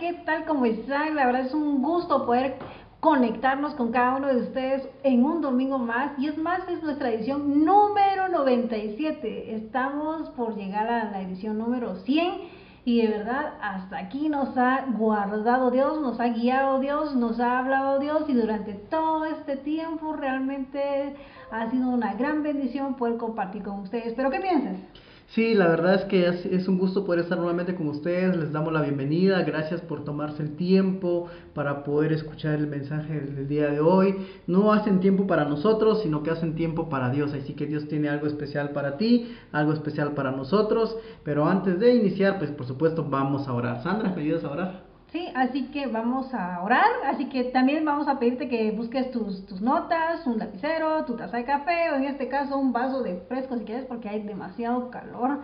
¿qué tal? ¿Cómo están? La verdad es un gusto poder conectarnos con cada uno de ustedes en un domingo más. Y es más, es nuestra edición número 97. Estamos por llegar a la edición número 100. Y de verdad, hasta aquí nos ha guardado Dios, nos ha guiado Dios, nos ha hablado Dios y durante todo este tiempo realmente ha sido una gran bendición poder compartir con ustedes. ¿Pero qué piensas? Sí, la verdad es que es, un gusto poder estar nuevamente con ustedes. Les damos la bienvenida. Gracias por tomarse el tiempo para poder escuchar el mensaje del día de hoy. No hacen tiempo para nosotros, sino que hacen tiempo para Dios. Así que Dios tiene algo especial para ti, algo especial para nosotros. Pero antes de iniciar, pues por supuesto vamos a orar. Sandra, ¿me ayudas a orar? Sí, así que vamos a orar, así que también vamos a pedirte que busques tus, tus notas, un lapicero, tu taza de café o en este caso un vaso de fresco si quieres porque hay demasiado calor.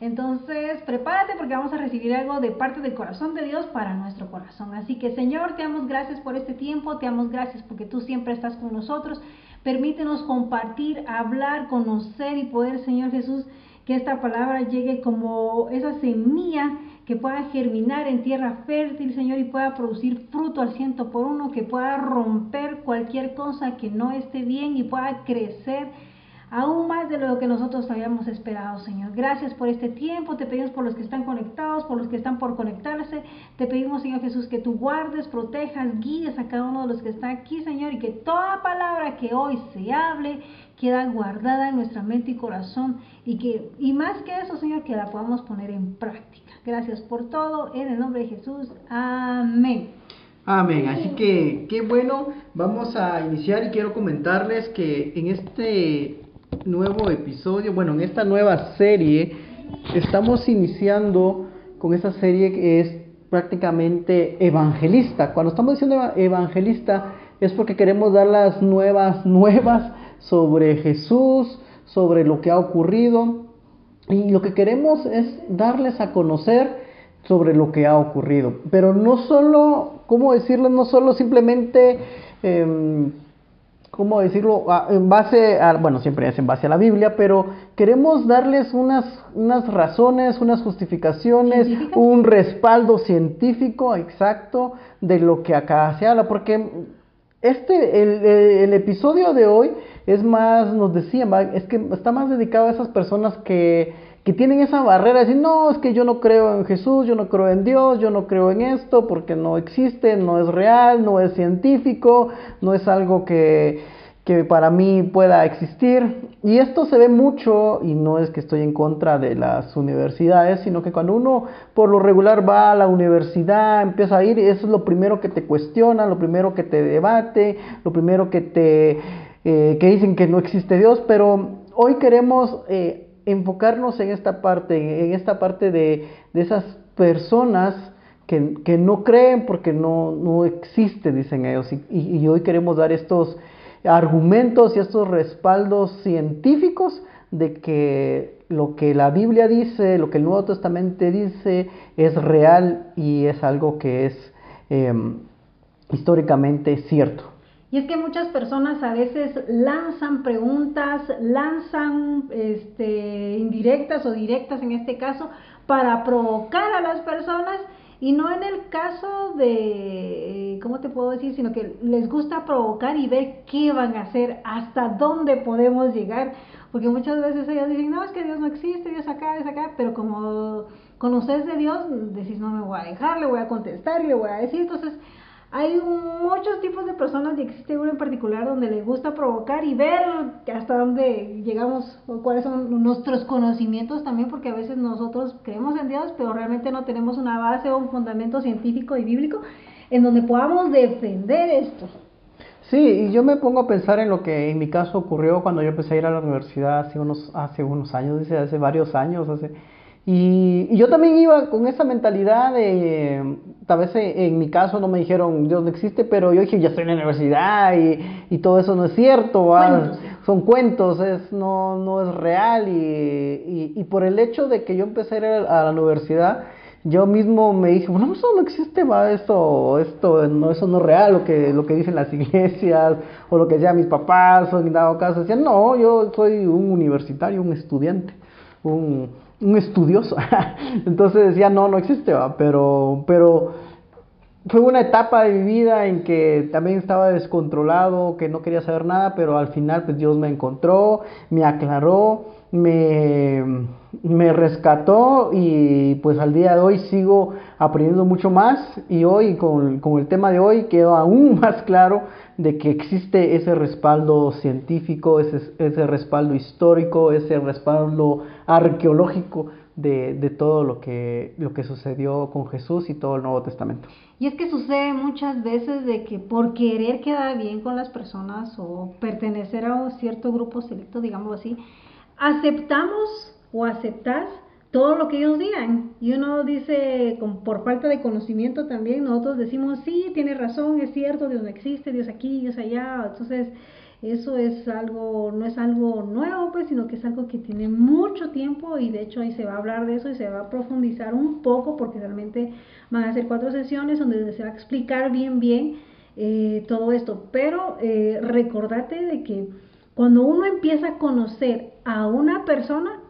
Entonces, prepárate porque vamos a recibir algo de parte del corazón de Dios para nuestro corazón. Así que, Señor, te damos gracias por este tiempo, te damos gracias porque tú siempre estás con nosotros. Permítenos compartir, hablar, conocer y poder, Señor Jesús, que esta palabra llegue como esa semilla que pueda germinar en tierra fértil, Señor, y pueda producir fruto al ciento por uno, que pueda romper cualquier cosa que no esté bien y pueda crecer aún más de lo que nosotros habíamos esperado, Señor. Gracias por este tiempo, te pedimos por los que están conectados, por los que están por conectarse, te pedimos, Señor Jesús, que tú guardes, protejas, guíes a cada uno de los que están aquí, Señor, y que toda palabra que hoy se hable queda guardada en nuestra mente y corazón, y que, y más que eso, Señor, que la podamos poner en práctica. Gracias por todo, en el nombre de Jesús. Amén. Amén. Así que qué bueno. Vamos a iniciar y quiero comentarles que en este nuevo episodio, bueno, en esta nueva serie, estamos iniciando con esa serie que es prácticamente evangelista. Cuando estamos diciendo evangelista es porque queremos dar las nuevas, nuevas sobre Jesús, sobre lo que ha ocurrido y lo que queremos es darles a conocer sobre lo que ha ocurrido. Pero no solo, ¿cómo decirlo? No solo simplemente, eh, ¿cómo decirlo? Ah, en base a, bueno, siempre es en base a la Biblia, pero queremos darles unas, unas razones, unas justificaciones, un respaldo científico exacto de lo que acá se habla. Porque este, el, el episodio de hoy es más, nos decía, es que está más dedicado a esas personas que, que tienen esa barrera de decir, no, es que yo no creo en Jesús, yo no creo en Dios, yo no creo en esto, porque no existe, no es real, no es científico, no es algo que, que para mí pueda existir. Y esto se ve mucho, y no es que estoy en contra de las universidades, sino que cuando uno por lo regular va a la universidad, empieza a ir, eso es lo primero que te cuestiona, lo primero que te debate, lo primero que te eh, que dicen que no existe Dios, pero hoy queremos eh, enfocarnos en esta parte, en esta parte de, esas personas que, no creen porque no, no existe, dicen ellos, y, hoy queremos dar estos argumentos y estos respaldos científicos de que lo que la Biblia dice, lo que el Nuevo Testamento dice es real y es algo que es em, históricamente cierto. Y es que muchas personas a veces lanzan preguntas, lanzan este, indirectas o directas en este caso, para provocar a las personas y no en el caso de, ¿cómo te puedo decir? Sino que les gusta provocar y ver qué van a hacer, hasta dónde podemos llegar. Porque muchas veces ellos dicen, no, es que Dios no existe, Dios acá, Dios acá, pero como conoces de Dios, decís, no me voy a dejar, le voy a contestar y le voy a decir. Entonces, hay muchos tipos de personas y existe uno en particular donde le gusta provocar y ver hasta dónde llegamos o cuáles son nuestros conocimientos también, porque a veces nosotros creemos en Dios, pero realmente no tenemos una base o un fundamento científico y bíblico en donde podamos defender esto. Sí, y yo me pongo a pensar en lo que en mi caso ocurrió cuando yo empecé a ir a la universidad hace unos, hace unos años, dice, hace varios años, hace y, yo también iba con esa mentalidad de, tal vez en, mi caso no me dijeron Dios no existe, pero yo dije, ya estoy en la universidad y, y todo eso no es cierto, son cuentos, es, no, no es real. Y, y, por el hecho de que yo empecé a ir a la universidad, yo mismo me dije, bueno, eso no existe, va, esto, esto, no, eso no es real, lo que, lo que dicen las iglesias, o lo que decían mis papás, o en dado caso, decían, no, yo soy un universitario, un estudiante, un un estudioso. Entonces decía, no, no existe, pero, pero fue una etapa de mi vida en que también estaba descontrolado, que no quería saber nada, pero al final pues Dios me encontró, me aclaró, me, me rescató y pues al día de hoy sigo aprendiendo mucho más y hoy con, con el tema de hoy quedó aún más claro de que existe ese respaldo científico, ese, ese respaldo histórico, ese respaldo arqueológico de, de, todo lo que, lo que sucedió con Jesús y todo el Nuevo Testamento. Y es que sucede muchas veces de que por querer quedar bien con las personas o pertenecer a un cierto grupo selecto, digámoslo así, aceptamos o aceptas todo lo que ellos digan. Y uno dice, por falta de conocimiento también, nosotros decimos, sí, tiene razón, es cierto, Dios no existe, Dios aquí, Dios allá. Entonces, eso es algo, no es algo nuevo, pues, sino que es algo que tiene mucho tiempo y de hecho ahí se va a hablar de eso y se va a profundizar un poco porque realmente van a ser cuatro sesiones donde se va a explicar bien, bien eh, todo esto. Pero eh, recordate de que cuando uno empieza a conocer a una persona,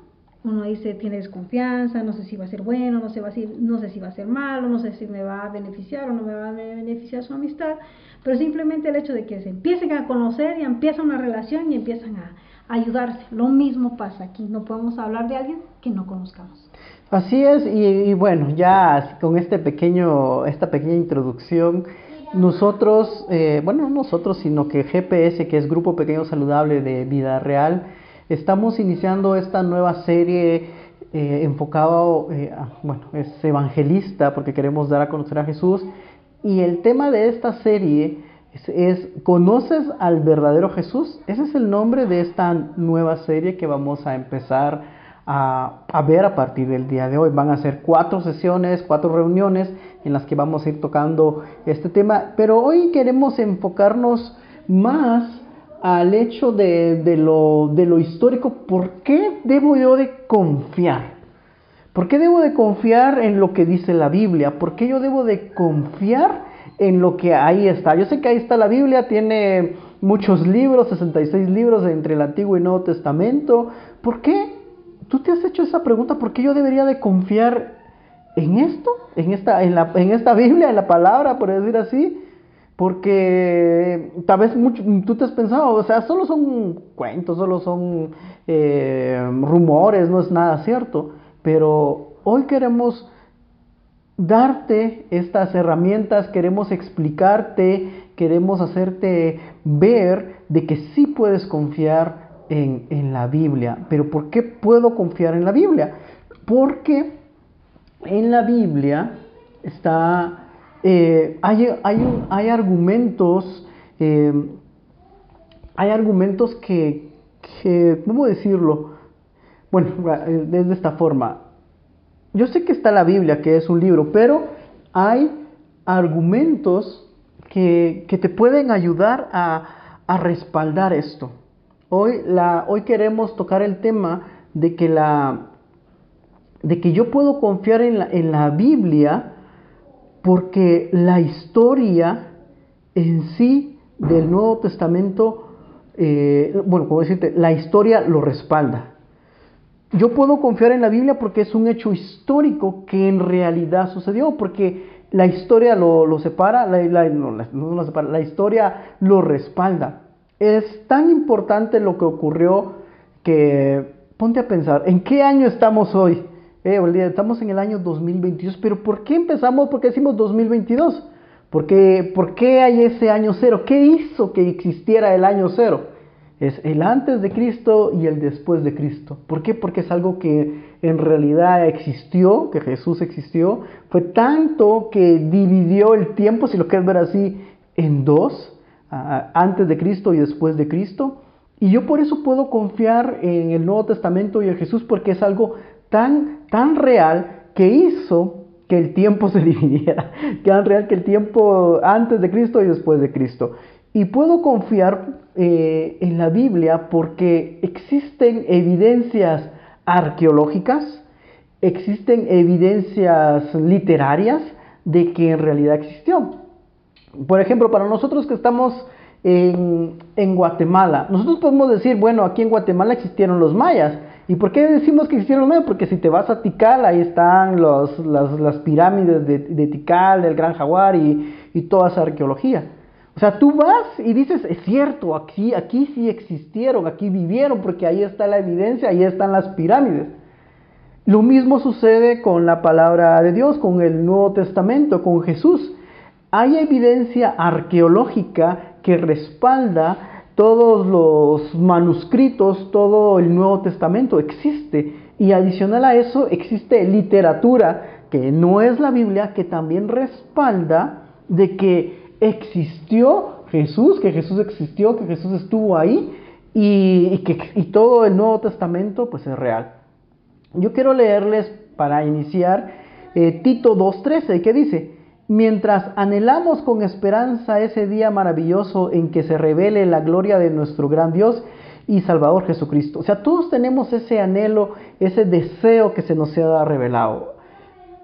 uno dice, tiene desconfianza, no sé si va a ser bueno, no sé, va a ser, no sé si va a ser malo, no sé si me va a beneficiar o no me va a beneficiar su amistad, pero simplemente el hecho de que se empiecen a conocer y empieza una relación y empiezan a ayudarse. Lo mismo pasa aquí, no podemos hablar de alguien que no conozcamos. Así es, y, y bueno, ya con este pequeño, esta pequeña introducción, nosotros, eh, bueno, no nosotros, sino que GPS, que es Grupo Pequeño Saludable de Vida Real, Estamos iniciando esta nueva serie eh, enfocado, eh, bueno, es evangelista porque queremos dar a conocer a Jesús. Y el tema de esta serie es, ¿conoces al verdadero Jesús? Ese es el nombre de esta nueva serie que vamos a empezar a, a, ver a partir del día de hoy. Van a ser cuatro sesiones, cuatro reuniones en las que vamos a ir tocando este tema, pero hoy queremos enfocarnos más al hecho de, de, lo, de lo histórico, ¿por qué debo yo de confiar? ¿Por qué debo de confiar en lo que dice la Biblia? ¿Por qué yo debo de confiar en lo que ahí está? Yo sé que ahí está la Biblia, tiene muchos libros, 66 libros entre el Antiguo y Nuevo Testamento. ¿Por qué? ¿Tú te has hecho esa pregunta? ¿Por qué yo debería de confiar en esto? ¿En esta, en la, en esta Biblia, en la palabra, por decir así? Porque tal vez mucho, tú te has pensado, o sea, solo son cuentos, solo son eh, rumores, no es nada cierto. Pero hoy queremos darte estas herramientas, queremos explicarte, queremos hacerte ver de que sí puedes confiar en, en la Biblia. Pero ¿por qué puedo confiar en la Biblia? Porque en la Biblia está eh, hay, hay, hay, argumentos, eh, hay argumentos que, que, ¿cómo decirlo? Bueno, de esta forma. Yo sé que está la Biblia, que es un libro, pero hay argumentos que, que te pueden ayudar a, a, respaldar esto. Hoy, la, hoy queremos tocar el tema de que, la, de que yo puedo confiar en la, en la Biblia porque la historia en sí del Nuevo Testamento, eh, bueno, como decirte, la historia lo respalda. Yo puedo confiar en la Biblia porque es un hecho histórico que en realidad sucedió, porque la historia lo, separa, la, no, lo separa, la historia lo respalda. Es tan importante lo que ocurrió que ponte a pensar, ¿en qué año estamos hoy? Eh, estamos en el año 2022, pero ¿por qué empezamos? ¿Por qué decimos 2022? ¿Por qué, ¿Por qué hay ese año cero? ¿Qué hizo que existiera el año cero? Es el antes de Cristo y el después de Cristo. ¿Por qué? Porque es algo que en realidad existió, que Jesús existió. Fue tanto que dividió el tiempo, si lo quieres ver así, en dos, antes de Cristo y después de Cristo. Y yo por eso puedo confiar en el Nuevo Testamento y en Jesús porque es algo tan, tan real que hizo que el tiempo se dividiera, tan real que el tiempo antes de Cristo y después de Cristo. Y puedo confiar eh, en la Biblia porque existen evidencias arqueológicas, existen evidencias literarias de que en realidad existió. Por ejemplo, para nosotros que estamos en, Guatemala, nosotros podemos decir, bueno, aquí en Guatemala existieron los mayas, ¿Y por qué decimos que existieron nueve? Porque si te vas a Tikal, ahí están los, las, pirámides de, de, Tikal, del Gran Jaguar y, y toda esa arqueología. O sea, tú vas y dices, es cierto, aquí, aquí sí existieron, aquí vivieron, porque ahí está la evidencia, ahí están las pirámides. Lo mismo sucede con la palabra de Dios, con el Nuevo Testamento, con Jesús. Hay evidencia arqueológica que respalda todos los manuscritos, todo el Nuevo Testamento existe. Y adicional a eso existe literatura que no es la Biblia, que también respalda de que existió Jesús, que Jesús existió, que Jesús estuvo ahí y, que todo el Nuevo Testamento pues es real. Yo quiero leerles para iniciar eh, Tito 2.13 que dice, mientras anhelamos con esperanza ese día maravilloso en que se revele la gloria de nuestro gran Dios y Salvador Jesucristo. O sea, todos tenemos ese anhelo, ese deseo que se nos sea revelado.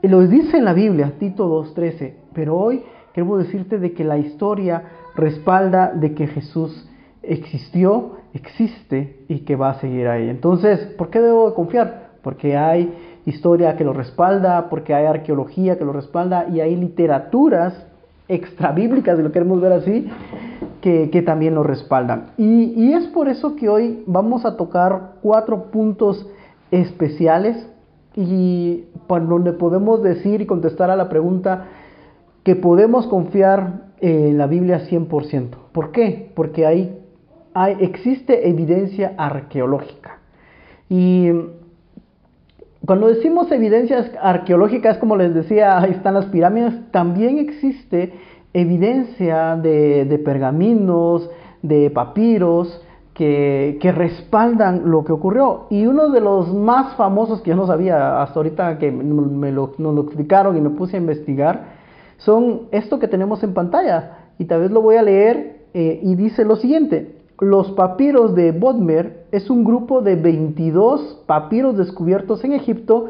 Y lo dice en la Biblia, Tito 2.13, pero hoy queremos decirte de que la historia respalda de que Jesús existió, existe y que va a seguir ahí. Entonces, ¿por qué debo de confiar? Porque hay historia que lo respalda, porque hay arqueología que lo respalda y hay literaturas extrabíblicas, si lo queremos ver así, que, que también lo respaldan. Y, y es por eso que hoy vamos a tocar cuatro puntos especiales y donde podemos decir y contestar a la pregunta, que podemos confiar en la Biblia 100%. ¿Por qué? Porque ahí hay, existe evidencia arqueológica. Y cuando decimos evidencias arqueológicas, como les decía, ahí están las pirámides, también existe evidencia de, pergaminos, de papiros, que, respaldan lo que ocurrió. Y uno de los más famosos que yo no sabía hasta ahorita que me lo, nos lo explicaron y me puse a investigar, son esto que tenemos en pantalla. Y tal vez lo voy a leer eh, y dice lo siguiente. Los papiros de Bodmer es un grupo de 22 papiros descubiertos en Egipto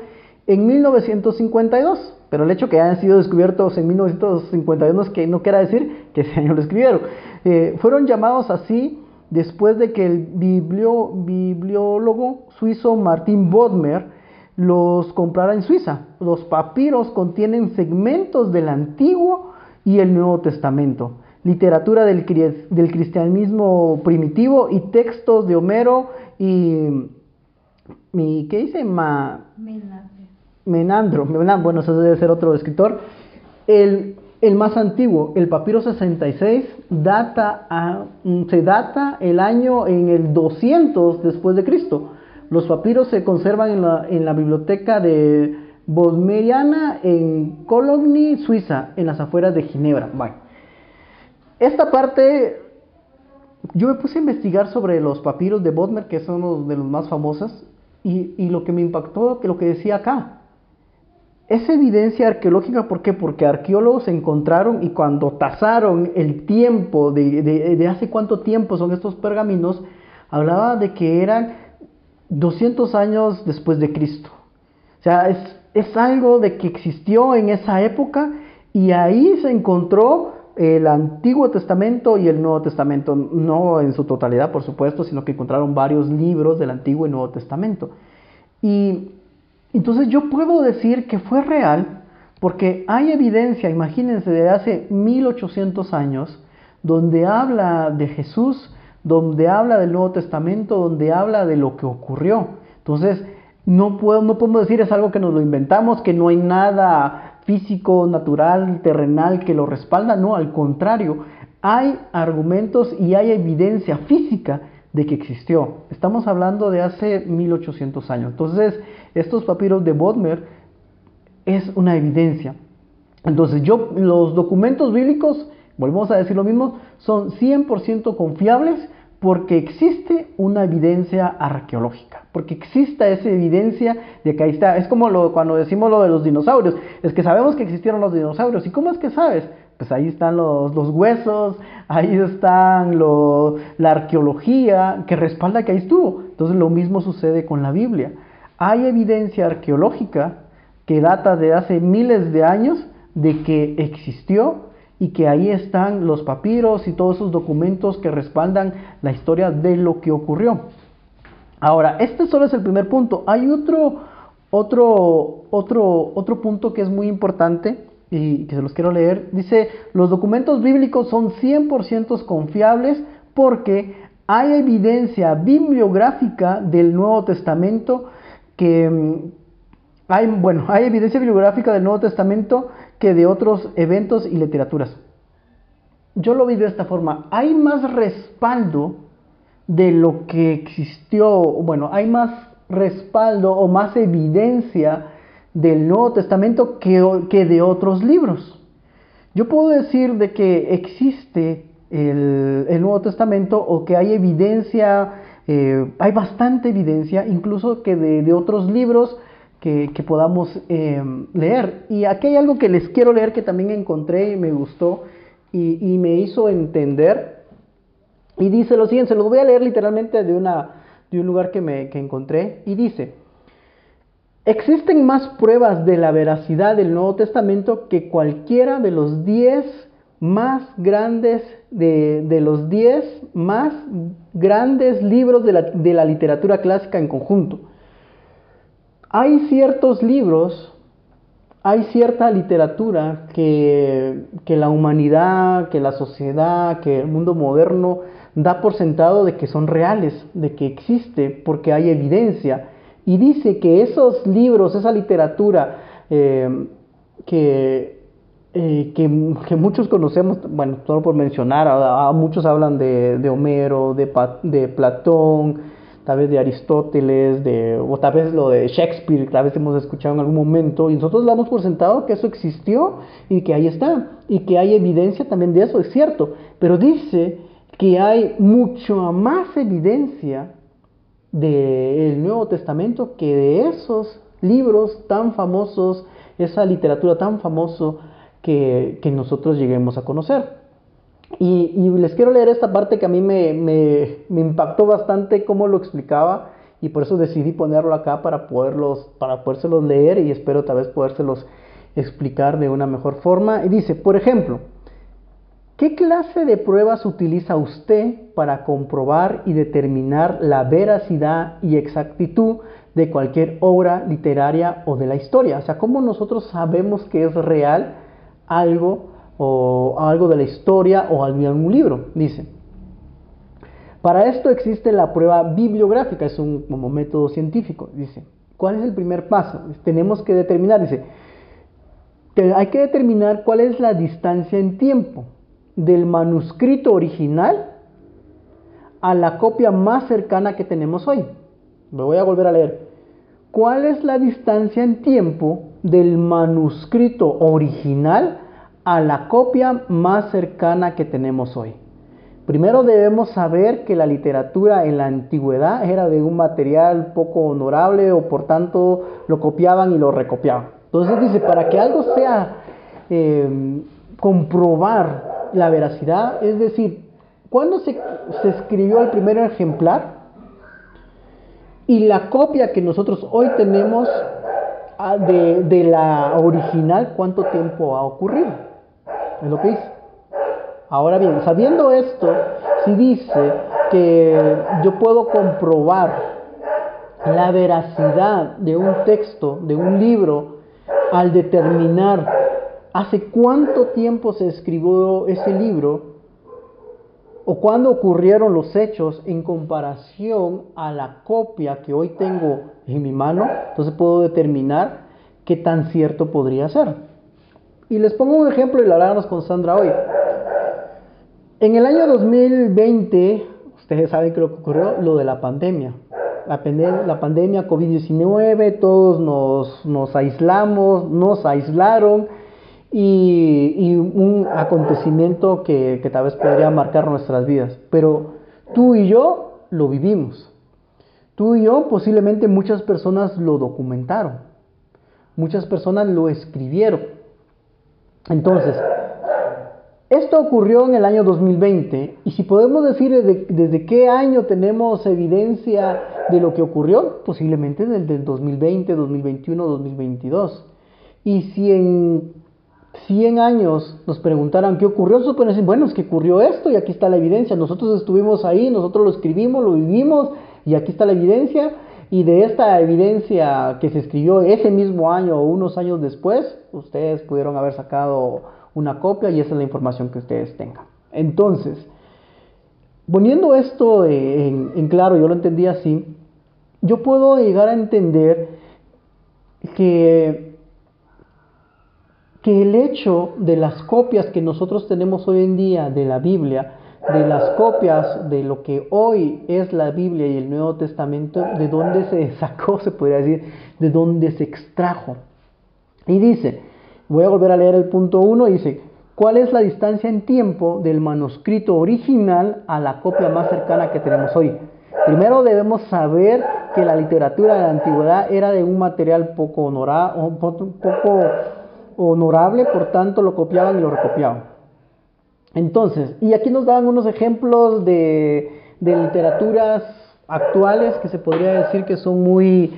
en 1952. Pero el hecho que hayan sido descubiertos en 1952 no, es que, no quiera decir que ese año lo escribieron. Eh, fueron llamados así después de que el bibliólogo suizo Martin Bodmer los comprara en Suiza. Los papiros contienen segmentos del Antiguo y el Nuevo Testamento, literatura del, del cristianismo primitivo y textos de Homero y... ¿Qué dice? Ma, Menandro. Menandro. Bueno, eso debe ser otro escritor. El, el más antiguo, el papiro 66, data a, se data el año en el 200 después de Cristo. Los papiros se conservan en la, biblioteca de Bodmeriana en Cologne, Suiza, en las afueras de Ginebra. Esta parte, yo me puse a investigar sobre los papiros de Bodmer, que son uno de los más famosos, y, lo que me impactó, que lo que decía acá, es evidencia arqueológica, ¿por qué? Porque arqueólogos encontraron y cuando tasaron el tiempo, de, de, hace cuánto tiempo son estos pergaminos, hablaba de que eran 200 años después de Cristo. O sea, es, algo de que existió en esa época y ahí se encontró el Antiguo Testamento y el Nuevo Testamento, no en su totalidad, por supuesto, sino que encontraron varios libros del Antiguo y Nuevo Testamento. Y entonces yo puedo decir que fue real porque hay evidencia, imagínense, de hace 1800 años, donde habla de Jesús donde habla del Nuevo Testamento, donde habla de lo que ocurrió. Entonces, no, puedo, no podemos decir es algo que nos lo inventamos, que no hay nada físico, natural, terrenal que lo respalda. No, al contrario, hay argumentos y hay evidencia física de que existió. Estamos hablando de hace 1800 años. Entonces, estos papiros de Bodmer es una evidencia. Entonces, yo, los documentos bíblicos volvemos a decir lo mismo, son 100% confiables porque existe una evidencia arqueológica, porque existe esa evidencia de que ahí está. Es como lo, cuando decimos lo de los dinosaurios, es que sabemos que existieron los dinosaurios. ¿Y cómo es que sabes? Pues ahí están los, huesos, ahí están la arqueología que respalda que ahí estuvo. Entonces lo mismo sucede con la Biblia. Hay evidencia arqueológica que data de hace miles de años de que existió y que ahí están los papiros y todos esos documentos que respaldan la historia de lo que ocurrió. Ahora, este solo es el primer punto. Hay otro, otro, otro, otro punto que es muy importante y que se los quiero leer. Dice, los documentos bíblicos son 100% confiables porque hay evidencia bibliográfica del Nuevo Testamento que mm, hay, bueno, hay evidencia bibliográfica del Nuevo Testamento que de otros eventos y literaturas. Yo lo vi de esta forma. Hay más respaldo de lo que existió, bueno, hay más respaldo o más evidencia del Nuevo Testamento que, que de otros libros. Yo puedo decir de que existe el, Nuevo Testamento o que hay evidencia, eh, hay bastante evidencia, incluso que de, otros libros que, podamos eh, leer. Y aquí hay algo que les quiero leer que también encontré y me gustó y, me hizo entender y dice lo siguiente, se lo voy a leer literalmente de, una, de un lugar que, me, que encontré. Y dice, existen más pruebas de la veracidad del Nuevo Testamento que cualquiera de los diez más grandes, de, de los diez más grandes libros de la, de la literatura clásica en conjunto. Hay ciertos libros hay cierta literatura que, que, la humanidad, que la sociedad, que el mundo moderno da por sentado de que son reales, de que existe, porque hay evidencia. Y dice que esos libros, esa literatura eh, que, eh, que, muchos conocemos, bueno, solo por mencionar, a, muchos hablan de, Homero, de, Platón, tal vez de Aristóteles, de, o tal vez lo de Shakespeare, tal vez hemos escuchado en algún momento, y nosotros damos por sentado que eso existió y que ahí está, y que hay evidencia también de eso, es cierto, pero dice que hay mucho más evidencia del Nuevo Testamento que de esos libros tan famosos, esa literatura tan famoso que, nosotros lleguemos a conocer. Y, les quiero leer esta parte que a mí me, impactó bastante cómo lo explicaba y por eso decidí ponerlo acá para, poderlos, para podérselos leer y espero tal vez podérselos explicar de una mejor forma. Y dice, por ejemplo, ¿Qué clase de pruebas utiliza usted para comprobar y determinar la veracidad y exactitud de cualquier obra literaria o de la historia? O sea, ¿cómo nosotros sabemos que es real algo o algo de la historia o algún libro? Dice. Para esto existe la prueba bibliográfica, es un como método científico. Dice, ¿cuál es el primer paso? Tenemos que determinar, dice, hay que determinar cuál es la distancia en tiempo del manuscrito original a la copia más cercana que tenemos hoy. Me voy a volver a leer. ¿Cuál es la distancia en tiempo del manuscrito original a la copia más cercana que tenemos hoy? Primero debemos saber que la literatura en la antigüedad era de un material poco honorable o por tanto lo copiaban y lo recopiaban. Entonces dice, para que algo sea eh, comprobar la veracidad, es decir, ¿cuándo se, escribió el primer ejemplar? Y la copia que nosotros hoy tenemos ah, de, de, la original, ¿cuánto tiempo ha ocurrido? Es lo que dice. Ahora bien, sabiendo esto, si dice que yo puedo comprobar la veracidad de un texto, de un libro, al determinar hace cuánto tiempo se escribió ese libro o cuándo ocurrieron los hechos en comparación a la copia que hoy tengo en mi mano, entonces puedo determinar qué tan cierto podría ser. Y les pongo un ejemplo y lo hablamos con Sandra hoy. En el año 2020, ustedes saben que lo que ocurrió, lo de la pandemia. La, la pandemia COVID-19, todos nos, nos aislamos, nos aislaron y, un acontecimiento que, tal vez podría marcar nuestras vidas. Pero tú y yo lo vivimos. Tú y yo posiblemente muchas personas lo documentaron. Muchas personas lo escribieron. Entonces, esto ocurrió en el año 2020 y si podemos decir desde, qué año tenemos evidencia de lo que ocurrió, posiblemente desde el 2020, 2021, 2022. Y si en 100 años nos preguntaran qué ocurrió, podemos decir, bueno, es que ocurrió esto y aquí está la evidencia, nosotros estuvimos ahí, nosotros lo escribimos, lo vivimos Y aquí está la evidencia, y de esta evidencia que se escribió ese mismo año o unos años después, ustedes pudieron haber sacado una copia y esa es la información que ustedes tengan. Entonces, poniendo esto en, claro, yo lo entendí así, yo puedo llegar a entender que, que el hecho de las copias que nosotros tenemos hoy en día de la Biblia, de las copias de lo que hoy es la Biblia y el Nuevo Testamento, de dónde se sacó, se podría decir, de dónde se extrajo. Y dice, voy a volver a leer el punto 1, dice, ¿cuál es la distancia en tiempo del manuscrito original a la copia más cercana que tenemos hoy? Primero debemos saber que la literatura de la antigüedad era de un material poco, poco honorable, por tanto lo copiaban y lo recopiaban. Entonces, y aquí nos daban unos ejemplos de, literaturas actuales que se podría decir que son muy...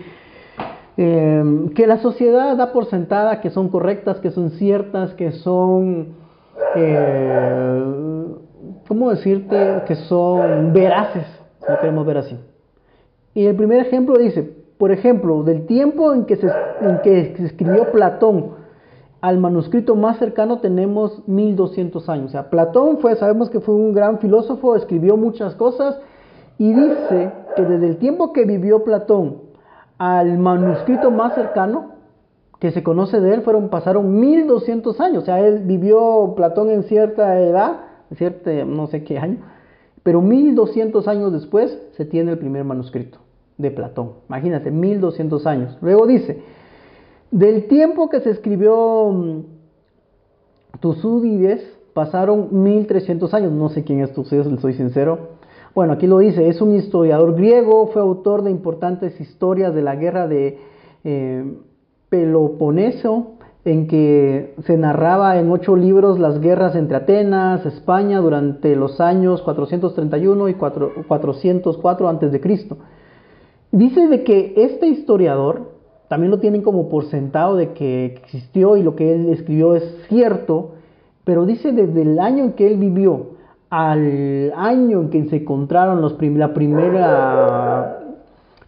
Eh, que la sociedad da por sentada que son correctas, que son ciertas, que son... Eh, ¿Cómo decirte? Que son veraces, si lo queremos ver así. Y el primer ejemplo dice, por ejemplo, del tiempo en que se, en que se escribió Platón, al manuscrito más cercano tenemos 1200 años. O sea, Platón fue, sabemos que fue un gran filósofo, escribió muchas cosas y dice que desde el tiempo que vivió Platón al manuscrito más cercano que se conoce de él fueron pasaron 1200 años. O sea, él vivió Platón en cierta edad, cierta no sé qué año, pero 1200 años después se tiene el primer manuscrito de Platón. Imagínate, 1200 años. Luego dice, del tiempo que se escribió mm, Tucídides pasaron 1300 años. No sé quién es Tucídides, soy sincero. Bueno, aquí lo dice, es un historiador griego, fue autor de importantes historias de la guerra de eh, Peloponeso, en que se narraba en ocho libros las guerras entre Atenas, España, durante los años 431 y 404 a.C. Dice de que este historiador también lo tienen como por sentado de que existió y lo que él escribió es cierto, pero dice desde el año en que él vivió al año en que se encontraron los la primera,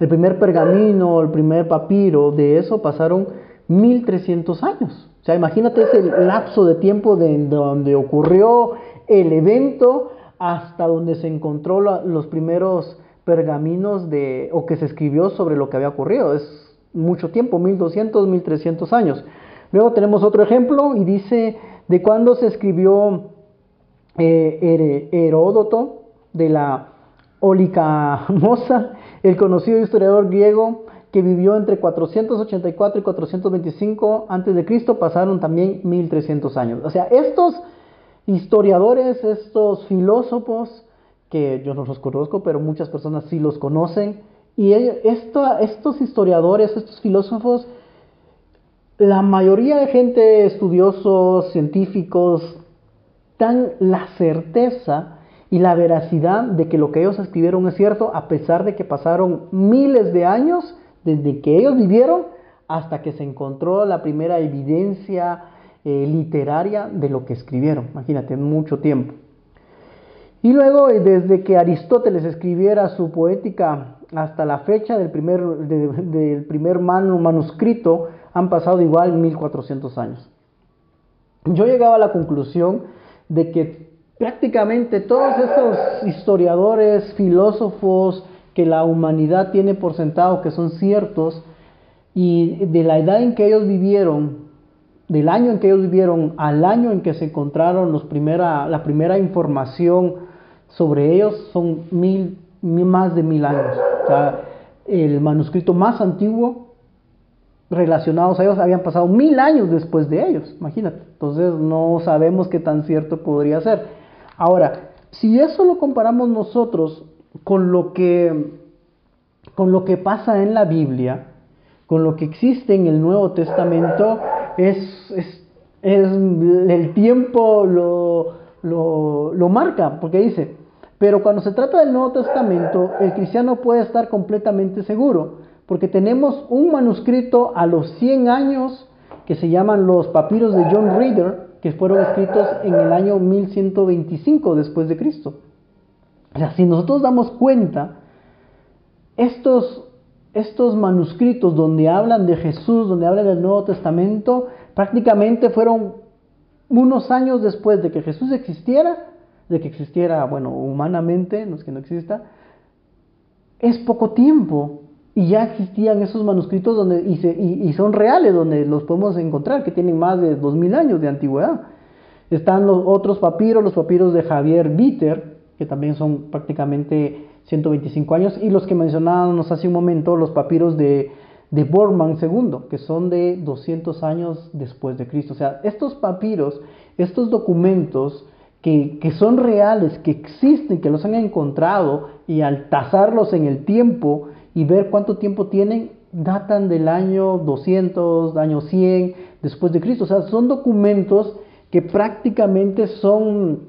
el primer pergamino, el primer papiro, de eso pasaron 1300 años. O sea, imagínate ese lapso de tiempo de donde ocurrió el evento hasta donde se encontró los primeros pergaminos de, o que se escribió sobre lo que había ocurrido. Es mucho tiempo, 1200, 1300 años. Luego tenemos otro ejemplo y dice de cuándo se escribió eh, Heródoto de la Olicamosa, el conocido historiador griego que vivió entre 484 y 425 antes de Cristo, pasaron también 1300 años. O sea, estos historiadores, estos filósofos, que yo no los conozco, pero muchas personas sí los conocen, y estos historiadores, estos filósofos, la mayoría de gente, estudiosos, científicos, dan la certeza y la veracidad de que lo que ellos escribieron es cierto, a pesar de que pasaron miles de años desde que ellos vivieron hasta que se encontró la primera evidencia eh, literaria de lo que escribieron. Imagínate, mucho tiempo. Y luego, eh, desde que Aristóteles escribiera su poética hasta la fecha del primer, del primer manuscrito han pasado igual 1400 años. Yo llegaba a la conclusión de que prácticamente todos esos historiadores, filósofos que la humanidad tiene por sentado que son ciertos y de la edad en que ellos vivieron, del año en que ellos vivieron al año en que se encontraron los primera, la primera información sobre ellos son mil, más de mil años el manuscrito más antiguo relacionados a ellos habían pasado mil años después de ellos, imagínate. Entonces no sabemos qué tan cierto podría ser. Ahora, si eso lo comparamos nosotros con lo que, con lo que pasa en la Biblia, con lo que existe en el Nuevo Testamento, es, es, el tiempo lo, lo, lo marca, porque dice, pero cuando se trata del Nuevo Testamento, el cristiano puede estar completamente seguro, porque tenemos un manuscrito a los 100 años que se llaman los papiros de John Reader, que fueron escritos en el año 1125 después de Cristo. O sea, si nosotros damos cuenta, estos, estos manuscritos donde hablan de Jesús, donde hablan del Nuevo Testamento, prácticamente fueron unos años después de que Jesús existiera, de que existiera, bueno, humanamente, no es que no exista, es poco tiempo. Y ya existían esos manuscritos donde, y, y, son reales, donde los podemos encontrar, que tienen más de 2000 años de antigüedad. Están los otros papiros, los papiros de Javier Bitter, que también son prácticamente 125 años, y los que mencionábamos hace un momento, los papiros de, de Borman II, que son de 200 años después de Cristo. O sea, estos papiros, estos documentos que, son reales, que existen, que los han encontrado, y al tasarlos en el tiempo, y ver cuánto tiempo tienen, datan del año 200, año 100 después de Cristo. O sea, son documentos que prácticamente son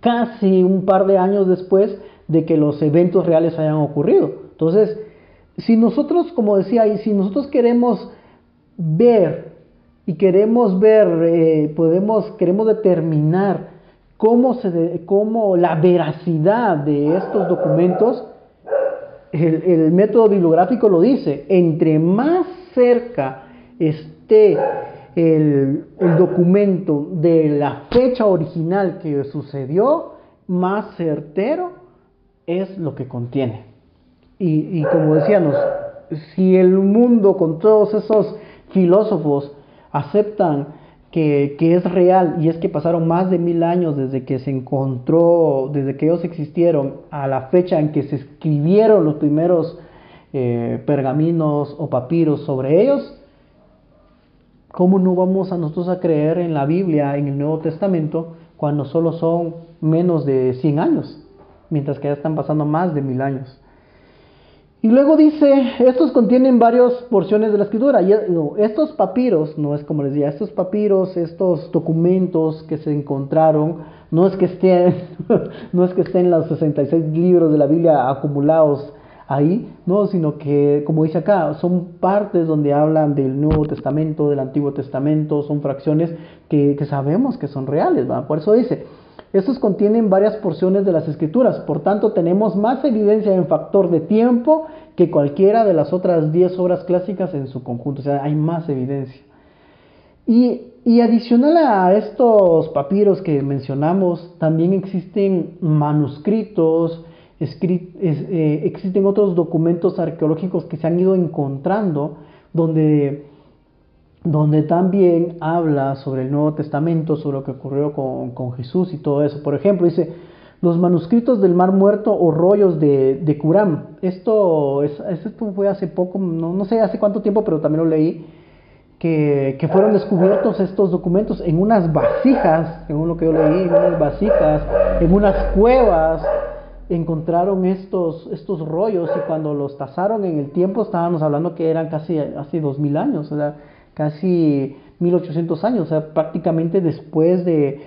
casi un par de años después de que los eventos reales hayan ocurrido. Entonces, si nosotros, como decía ahí, si nosotros queremos ver y queremos ver, eh, podemos, queremos determinar cómo, se cómo la veracidad de estos documentos, el, método bibliográfico lo dice, entre más cerca esté el, documento de la fecha original que sucedió, más certero es lo que contiene. Y, y, como decíamos, si el mundo con todos esos filósofos aceptan que, que, es real y es que pasaron más de mil años desde que se encontró, desde que ellos existieron, a la fecha en que se escribieron los primeros eh, pergaminos o papiros sobre ellos, ¿cómo no vamos a nosotros a creer en la Biblia, en el Nuevo Testamento, cuando solo son menos de 100 años, mientras que ya están pasando más de mil años? Y luego dice, estos contienen varias porciones de la escritura. Y, estos papiros, no es como les decía, estos papiros, estos documentos que se encontraron, no es que estén, no es que estén los 66 libros de la Biblia acumulados ahí, no, sino que, como dice acá, son partes donde hablan del Nuevo Testamento, del Antiguo Testamento, son fracciones que, sabemos que son reales. Por eso dice, estos contienen varias porciones de las escrituras, por tanto tenemos más evidencia en factor de tiempo que cualquiera de las otras 10 obras clásicas en su conjunto, o sea, hay más evidencia. Y, y adicional a estos papiros que mencionamos, también existen manuscritos, eh, existen otros documentos arqueológicos que se han ido encontrando donde donde también habla sobre el Nuevo Testamento, sobre lo que ocurrió con, Jesús y todo eso. Por ejemplo, dice, los manuscritos del Mar Muerto o rollos de, de Curam. Esto, es, esto fue hace poco, no, sé hace cuánto tiempo, pero también lo leí, que, que, fueron descubiertos estos documentos en unas vasijas, según lo que yo leí, en unas vasijas, en unas cuevas, encontraron estos, estos rollos y cuando los tasaron en el tiempo estábamos hablando que eran casi hace dos mil años. Casi 1800 años, o sea, prácticamente después de,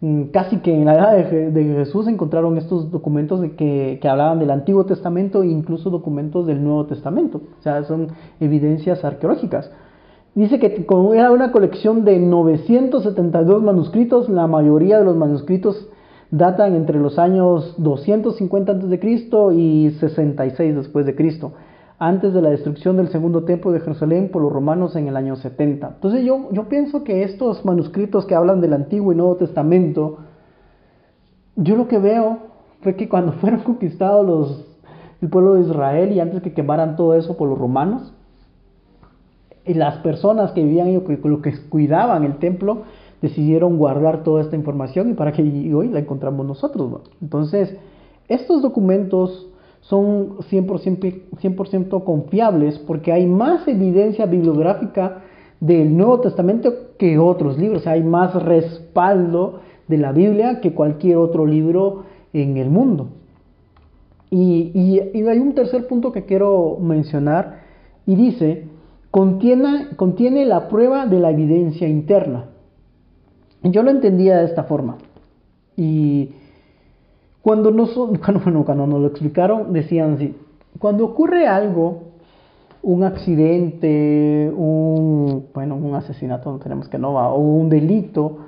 mm, casi que en la edad de, Jesús encontraron estos documentos de que, que, hablaban del Antiguo Testamento e incluso documentos del Nuevo Testamento, o sea, son evidencias arqueológicas. Dice que era una colección de 972 manuscritos, la mayoría de los manuscritos datan entre los años 250 a.C. y 66 después de Cristo antes de la destrucción del segundo templo de Jerusalén por los romanos en el año 70. Entonces yo, yo pienso que estos manuscritos que hablan del Antiguo y Nuevo Testamento, yo lo que veo fue que cuando fueron conquistados los, el pueblo de Israel y antes que quemaran todo eso por los romanos, y las personas que vivían y que, que cuidaban el templo decidieron guardar toda esta información y para que hoy la encontramos nosotros. Entonces, estos documentos son 100%, confiables porque hay más evidencia bibliográfica del Nuevo Testamento que otros libros. hay más respaldo de la Biblia que cualquier otro libro en el mundo. Y, hay un tercer punto que quiero mencionar y dice, contiene, contiene la prueba de la evidencia interna. Yo lo entendía de esta forma. Y cuando nos, cuando, cuando nos lo explicaron, decían así, cuando ocurre algo, un accidente, un, bueno, un asesinato, no tenemos que no va, o un delito,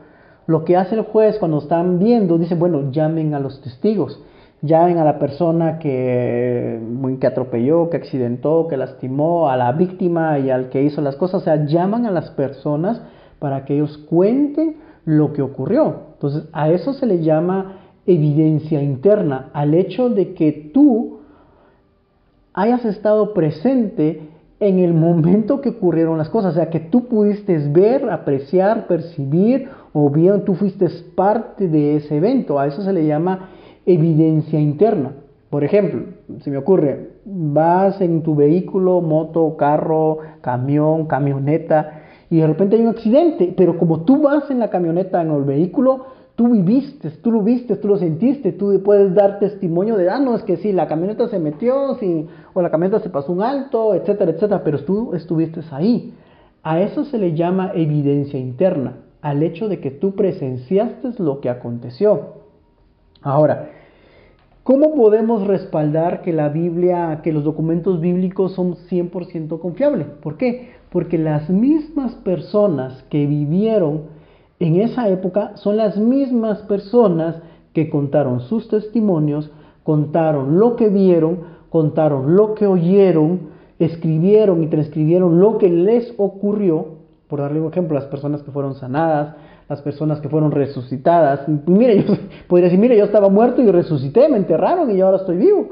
lo que hace el juez cuando están viendo, dice, bueno, llamen a los testigos. llamen a la persona que, que atropelló, que accidentó, que lastimó, a la víctima y al que hizo las cosas, o sea, llaman a las personas para que ellos cuenten lo que ocurrió. Entonces, a eso se le llama evidencia interna, al hecho de que tú hayas estado presente en el momento que ocurrieron las cosas, o sea, que tú pudiste ver, apreciar, percibir, o bien tú fuiste parte de ese evento. A eso se le llama evidencia interna. Por ejemplo, se me ocurre, vas en tu vehículo, moto, carro, camión, camioneta, y de repente hay un accidente, pero como tú vas en la camioneta, en el vehículo, tú viviste, tú lo viste, tú lo sentiste, tú puedes dar testimonio de, ah, no, es que sí, la camioneta se metió, o la camioneta se pasó un alto, etcétera, etcétera, pero tú estuviste ahí. A eso se le llama evidencia interna, al hecho de que tú presenciaste lo que aconteció. Ahora, ¿Cómo podemos respaldar que la Biblia, que los documentos bíblicos son 100% confiables? ¿Por qué? Porque las mismas personas que vivieron en esa época son las mismas personas que contaron sus testimonios, contaron lo que vieron, contaron lo que oyeron, escribieron y transcribieron lo que les ocurrió. Por darle un ejemplo, las personas que fueron sanadas, las personas que fueron resucitadas. Mire, yo podría decir, mire, yo estaba muerto y resucité, me enterraron y ahora estoy vivo.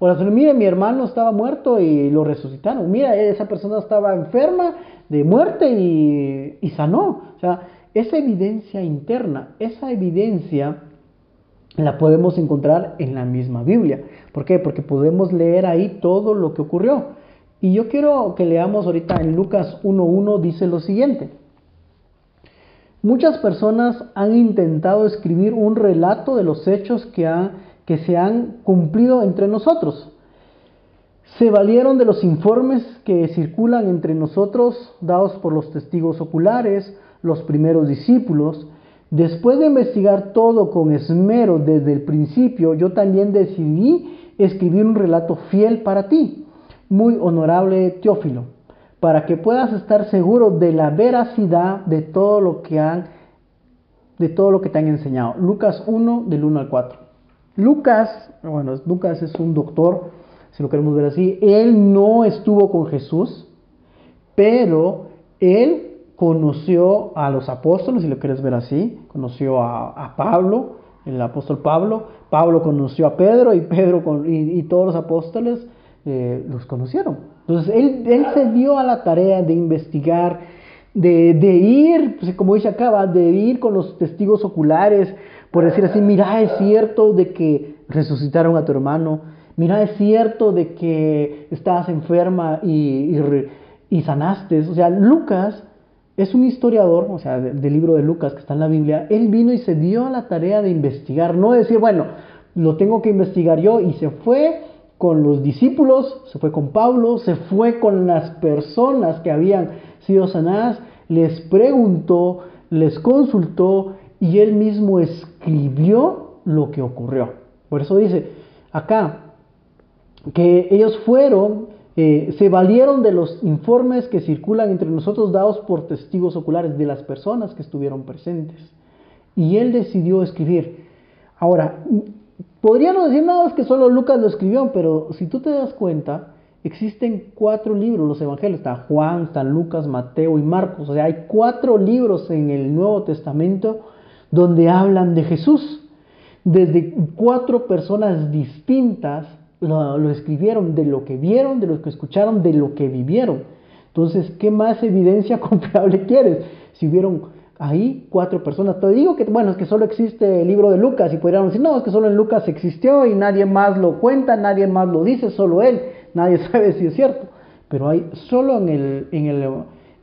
O las mire, mi hermano estaba muerto y lo resucitaron. Mira, esa persona estaba enferma de muerte y, y sanó. O sea, esa evidencia interna, esa evidencia la podemos encontrar en la misma Biblia. ¿Por qué? Porque podemos leer ahí todo lo que ocurrió. Y yo quiero que leamos ahorita en Lucas 1.1, dice lo siguiente. Muchas personas han intentado escribir un relato de los hechos que, que se han cumplido entre nosotros. Se valieron de los informes que circulan entre nosotros, dados por los testigos oculares, los primeros discípulos. Después de investigar todo con esmero desde el principio, yo también decidí escribir un relato fiel para ti, muy honorable Teófilo para que puedas estar seguro de la veracidad de todo lo que han de todo lo que te han enseñado. Lucas 1 del 1 al 4. Lucas, bueno, Lucas es un doctor, si lo queremos ver así, él no estuvo con Jesús, pero él conoció a los apóstoles, si lo quieres ver así, conoció a, Pablo, el apóstol Pablo, Pablo conoció a Pedro y Pedro y, todos los apóstoles eh, los conocieron. Entonces, él, se dio a la tarea de investigar, de, ir, pues, como dice acá, de ir con los testigos oculares, por decir así, mira, es cierto de que resucitaron a tu hermano, mira, es cierto de que estabas enferma y, y, sanaste. O sea, Lucas es un historiador, o sea, del libro de Lucas que está en la Biblia, él vino y se dio a la tarea de investigar, no decir, bueno, lo tengo que investigar yo, y se fue con los discípulos, se fue con Pablo, se fue con las personas que habían sido sanadas, les preguntó, les consultó y él mismo escribió lo que ocurrió. Por eso dice acá que ellos fueron, eh, se valieron de los informes que circulan entre nosotros dados por testigos oculares de las personas que estuvieron presentes. Y él decidió escribir. Ahora, Podríamos decir nada, es que solo Lucas lo escribió, pero si tú te das cuenta, existen cuatro libros, los evangelios, está Juan, está Lucas, Mateo y Marcos, o sea, hay cuatro libros en el Nuevo Testamento donde hablan de Jesús. Desde cuatro personas distintas lo, escribieron de lo que vieron, de lo que escucharon, de lo que vivieron. Entonces, ¿qué más evidencia confiable quieres? Si hubieron ahí cuatro personas. Te digo que, bueno, es que solo existe el libro de Lucas y podríamos decir, no, es que solo en Lucas existió y nadie más lo cuenta, nadie más lo dice, solo él, nadie sabe si es cierto. Pero hay, solo en, el, en, el,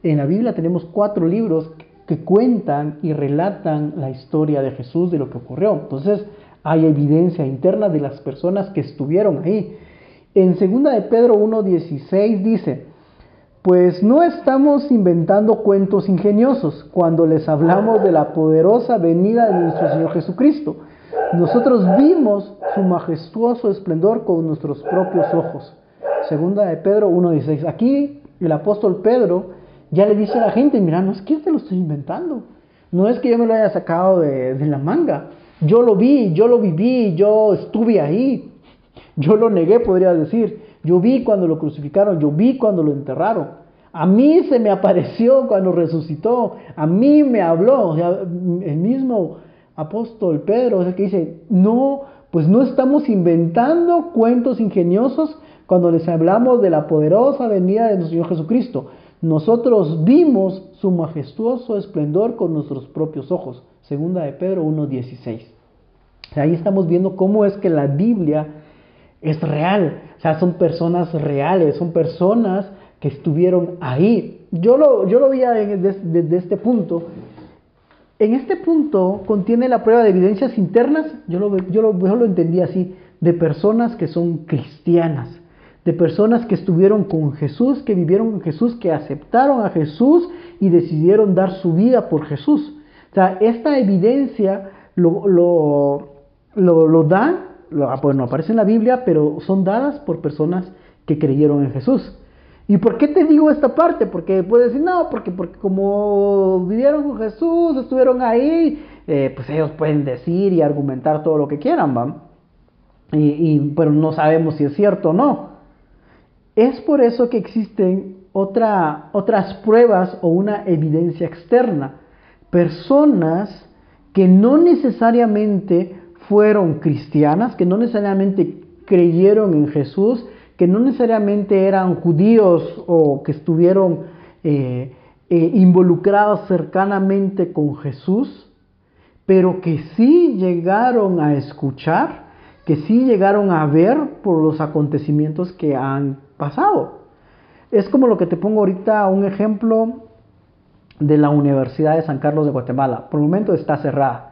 en la Biblia tenemos cuatro libros que cuentan y relatan la historia de Jesús, de lo que ocurrió. Entonces, hay evidencia interna de las personas que estuvieron ahí. En 2 de Pedro 1.16 dice, pues no estamos inventando cuentos ingeniosos cuando les hablamos de la poderosa venida de nuestro Señor Jesucristo. Nosotros vimos su majestuoso esplendor con nuestros propios ojos. Segunda de Pedro 1.16. Aquí el apóstol Pedro ya le dice a la gente, mira, no es que yo te lo estoy inventando. No es que yo me lo haya sacado de, de la manga. Yo lo vi, yo lo viví, yo estuve ahí. Yo lo negué, podría decir. Yo vi cuando lo crucificaron, yo vi cuando lo enterraron. A mí se me apareció cuando resucitó, a mí me habló. El mismo apóstol Pedro es el que dice, no, pues no estamos inventando cuentos ingeniosos cuando les hablamos de la poderosa venida de nuestro Señor Jesucristo. Nosotros vimos su majestuoso esplendor con nuestros propios ojos. Segunda de Pedro 1.16. Ahí estamos viendo cómo es que la Biblia es real. O sea, son personas reales, son personas que estuvieron ahí. Yo lo, yo lo vi desde, este punto. En este punto contiene la prueba de evidencias internas, yo lo, yo lo, yo lo entendí así, de personas que son cristianas, de personas que estuvieron con Jesús, que vivieron con Jesús, que aceptaron a Jesús y decidieron dar su vida por Jesús. O sea, esta evidencia lo, lo, lo, lo da, bueno, aparece en la Biblia, pero son dadas por personas que creyeron en Jesús. ¿Y por qué te digo esta parte? Porque puedes decir, no, porque, porque como vivieron con Jesús, estuvieron ahí, eh, pues ellos pueden decir y argumentar todo lo que quieran, ¿va? Y, pero no sabemos si es cierto o no. Es por eso que existen otra, otras pruebas o una evidencia externa. Personas que no necesariamente fueron cristianas, que no necesariamente creyeron en Jesús, que no necesariamente eran judíos o que estuvieron eh, eh, involucrados cercanamente con Jesús, pero que sí llegaron a escuchar, que sí llegaron a ver por los acontecimientos que han pasado. Es como lo que te pongo ahorita un ejemplo de la Universidad de San Carlos de Guatemala. Por el momento está cerrada.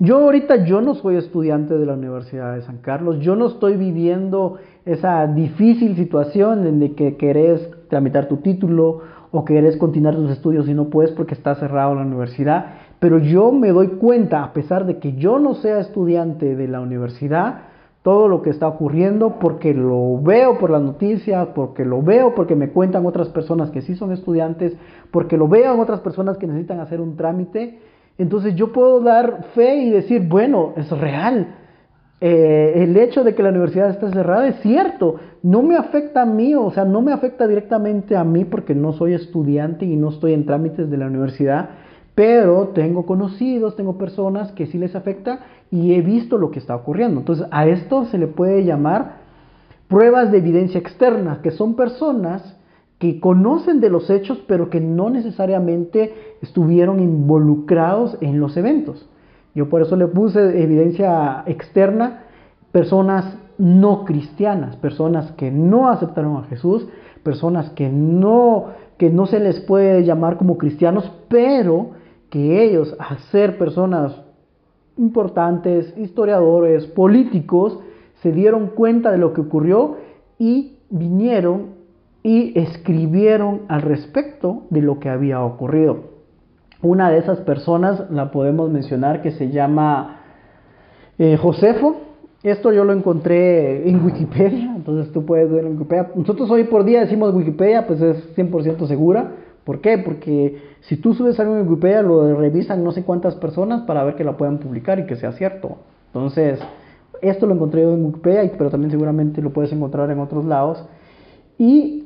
Yo ahorita yo no soy estudiante de la Universidad de San Carlos, yo no estoy viviendo esa difícil situación en de que querés tramitar tu título o querés continuar tus estudios y no puedes porque está cerrado la universidad, pero yo me doy cuenta, a pesar de que yo no sea estudiante de la universidad, todo lo que está ocurriendo porque lo veo por las noticias, porque lo veo porque me cuentan otras personas que sí son estudiantes, porque lo veo en otras personas que necesitan hacer un trámite. Entonces yo puedo dar fe y decir, bueno, es real. Eh, el hecho de que la universidad esté cerrada es cierto, no me afecta a mí, o sea, no me afecta directamente a mí porque no soy estudiante y no estoy en trámites de la universidad, pero tengo conocidos, tengo personas que sí les afecta y he visto lo que está ocurriendo. Entonces, a esto se le puede llamar pruebas de evidencia externa, que son personas que conocen de los hechos, pero que no necesariamente estuvieron involucrados en los eventos. Yo por eso le puse evidencia externa, personas no cristianas, personas que no aceptaron a Jesús, personas que no, que no se les puede llamar como cristianos, pero que ellos, al ser personas importantes, historiadores, políticos, se dieron cuenta de lo que ocurrió y vinieron y escribieron al respecto de lo que había ocurrido. Una de esas personas la podemos mencionar que se llama eh, Josefo. Esto yo lo encontré en Wikipedia, entonces tú puedes ver en Wikipedia. Nosotros hoy por día decimos Wikipedia, pues es 100% segura. ¿Por qué? Porque si tú subes algo en Wikipedia, lo revisan no sé cuántas personas para ver que la puedan publicar y que sea cierto. Entonces, esto lo encontré yo en Wikipedia, pero también seguramente lo puedes encontrar en otros lados. Y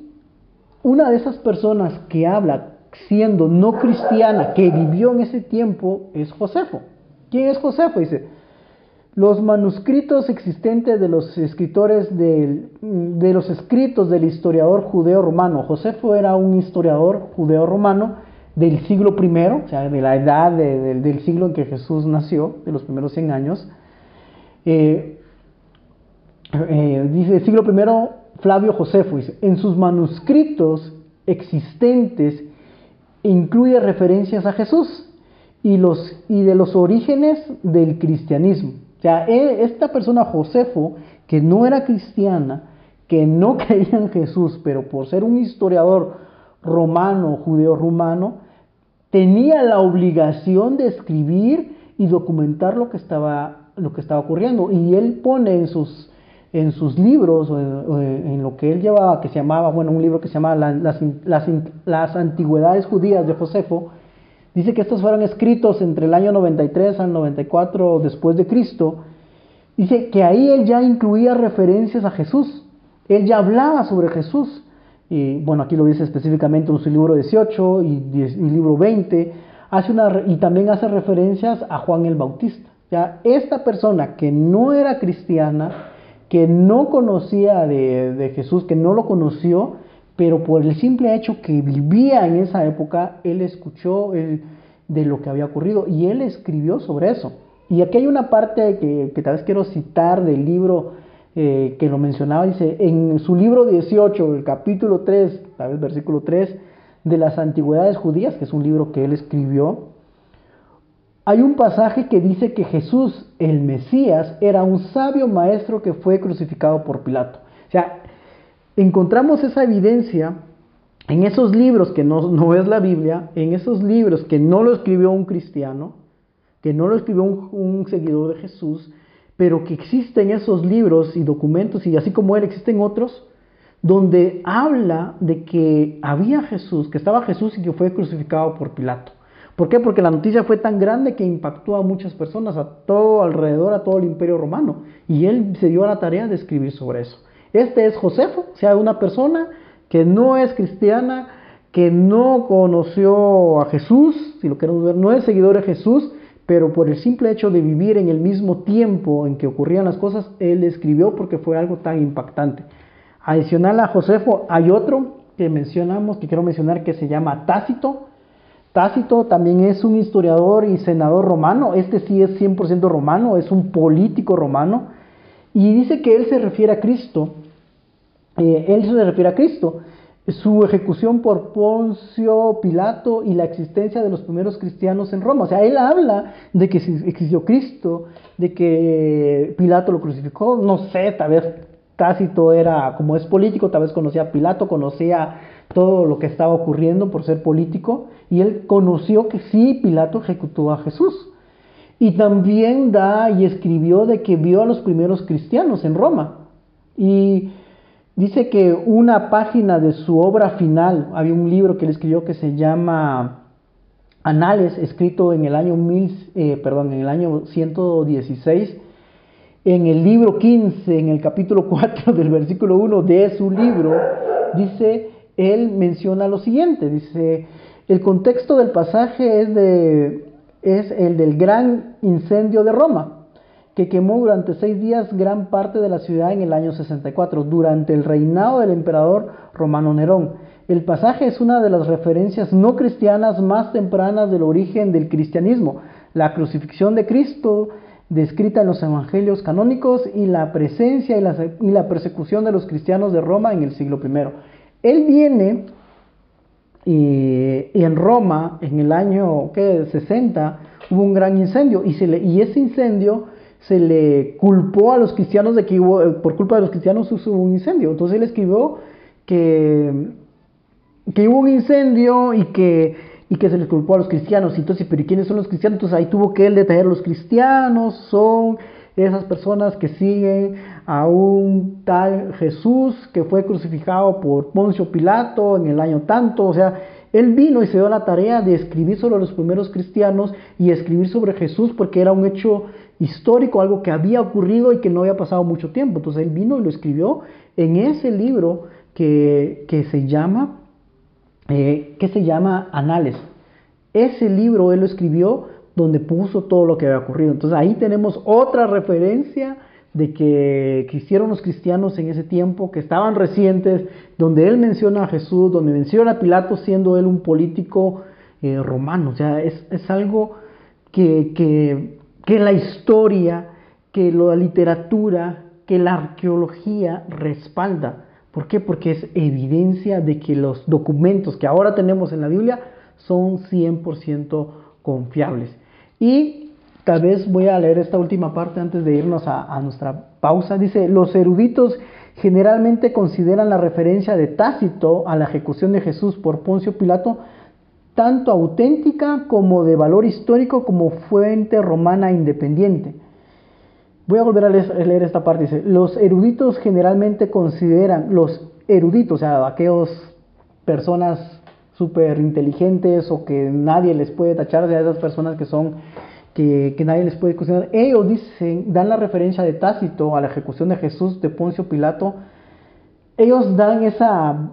una de esas personas que habla siendo no cristiana, que vivió en ese tiempo, es Josefo. ¿Quién es Josefo? Dice, los manuscritos existentes de los escritores de los escritos del historiador judeo romano. Josefo era un historiador judeo romano del siglo I, o sea, de la edad del siglo en que Jesús nació, de los primeros 100 años. Eh, eh, siglo I, Flavio Josefo, dice, en sus manuscritos existentes incluye referencias a Jesús y, de los orígenes del cristianismo. O sea, e, esta persona Josefo, que no era cristiana, que no creía en Jesús, pero por ser un historiador romano, judeo romano, tenía la obligación de escribir y documentar lo que estaba, lo que estaba ocurriendo. Y él pone en sus, en sus libros, en, lo que él llevaba, que se llamaba, bueno, un libro que se llamaba las, las, las, antigüedades judías de Josefo, Dice que estos fueron escritos entre el año 93 al 94 después de Cristo. Dice que ahí él ya incluía referencias a Jesús. Él ya hablaba sobre Jesús. Y bueno, aquí lo dice específicamente en su libro 18 y, libro 20. Hace una, y también hace referencias a Juan el Bautista. Ya, esta persona que no era cristiana, que no conocía de, Jesús, que no lo conoció, pero por el simple hecho que vivía en esa época, él escuchó de lo que había ocurrido y él escribió sobre eso. Y aquí hay una parte que, que tal vez quiero citar del libro eh, que lo mencionaba, dice, en su libro 18, el capítulo 3, tal vez versículo 3, de las antigüedades judías, que es un libro que él escribió, hay un pasaje que dice que Jesús, el Mesías, era un sabio maestro que fue crucificado por Pilato. O sea, encontramos esa evidencia en esos libros que no, es la Biblia, en esos libros que no lo escribió un cristiano, que no lo escribió un, seguidor de Jesús, pero que existen esos libros y documentos, y así como él existen otros, donde habla de que había Jesús, que estaba Jesús y que fue crucificado por Pilato. ¿Por qué? Porque la noticia fue tan grande que impactó a muchas personas, a todo alrededor, a todo el imperio romano. Y él se dio a la tarea de escribir sobre eso. Este es Josefo, o sea, una persona que no es cristiana, que no conoció a Jesús, si lo queremos ver, no es seguidor de Jesús, pero por el simple hecho de vivir en el mismo tiempo en que ocurrían las cosas, él escribió porque fue algo tan impactante. Adicional a Josefo, hay otro que mencionamos, que quiero mencionar, que se llama Tácito. Tácito también es un historiador y senador romano, este sí es 100% romano, es un político romano, y dice que él se refiere a Cristo, eh, él se refiere a Cristo, su ejecución por Poncio Pilato y la existencia de los primeros cristianos en Roma. O sea, él habla de que existió Cristo, de que Pilato lo crucificó, no sé, tal vez Tácito era, como es político, tal vez conocía a Pilato, conocía todo lo que estaba ocurriendo por ser político, y él conoció que sí, Pilato ejecutó a Jesús. Y también da y escribió de que vio a los primeros cristianos en Roma. Y dice que una página de su obra final, había un libro que él escribió que se llama Anales, escrito en el año, mil, eh, perdón, en el año 116, en el libro 15, en el capítulo 4 del versículo 1 de su libro, dice, él menciona lo siguiente, dice, el contexto del pasaje es, el del gran incendio de Roma, que quemó durante seis días gran parte de la ciudad en el año 64, durante el reinado del emperador romano Nerón. El pasaje es una de las referencias no cristianas más tempranas del origen del cristianismo. La crucifixión de Cristo, descrita en los evangelios canónicos, y la presencia y la, y la persecución de los cristianos de Roma en el siglo I. Él viene y, en Roma, en el año ¿qué? 60, hubo un gran incendio y, y ese incendio se le culpó a los cristianos de que hubo, por culpa de los cristianos hubo un incendio. Entonces él escribió que, que hubo un incendio y que, y que se les culpó a los cristianos. Entonces, pero ¿y quiénes son los cristianos? Entonces ahí tuvo que él detallar los cristianos, son esas personas que siguen a un tal Jesús que fue crucificado por Poncio Pilato en el año tanto, o sea, él vino y se dio la tarea de escribir sobre los primeros cristianos y escribir sobre Jesús porque era un hecho histórico, algo que había ocurrido y que no había pasado mucho tiempo. Entonces él vino y lo escribió en ese libro que, se llama, eh, que se llama Anales. Ese libro él lo escribió donde puso todo lo que había ocurrido. Entonces ahí tenemos otra referencia de que, hicieron los cristianos en ese tiempo, que estaban recientes, donde él menciona a Jesús, donde menciona a Pilato siendo él un político eh, romano. O sea, es, algo que, que, que, la historia, que la literatura, que la arqueología respalda. ¿Por qué? Porque es evidencia de que los documentos que ahora tenemos en la Biblia son 100% confiables. Y tal vez voy a leer esta última parte antes de irnos a, nuestra pausa. Dice, los eruditos generalmente consideran la referencia de Tácito a la ejecución de Jesús por Poncio Pilato tanto auténtica como de valor histórico como fuente romana independiente. Voy a volver a leer, esta parte. Dice, los eruditos generalmente consideran, los eruditos, o sea, aquellas personas súper inteligentes o que nadie les puede tachar, de esas personas que son que, nadie les puede cuestionar. Ellos dicen, dan la referencia de Tácito a la ejecución de Jesús de Poncio Pilato. Ellos dan esa,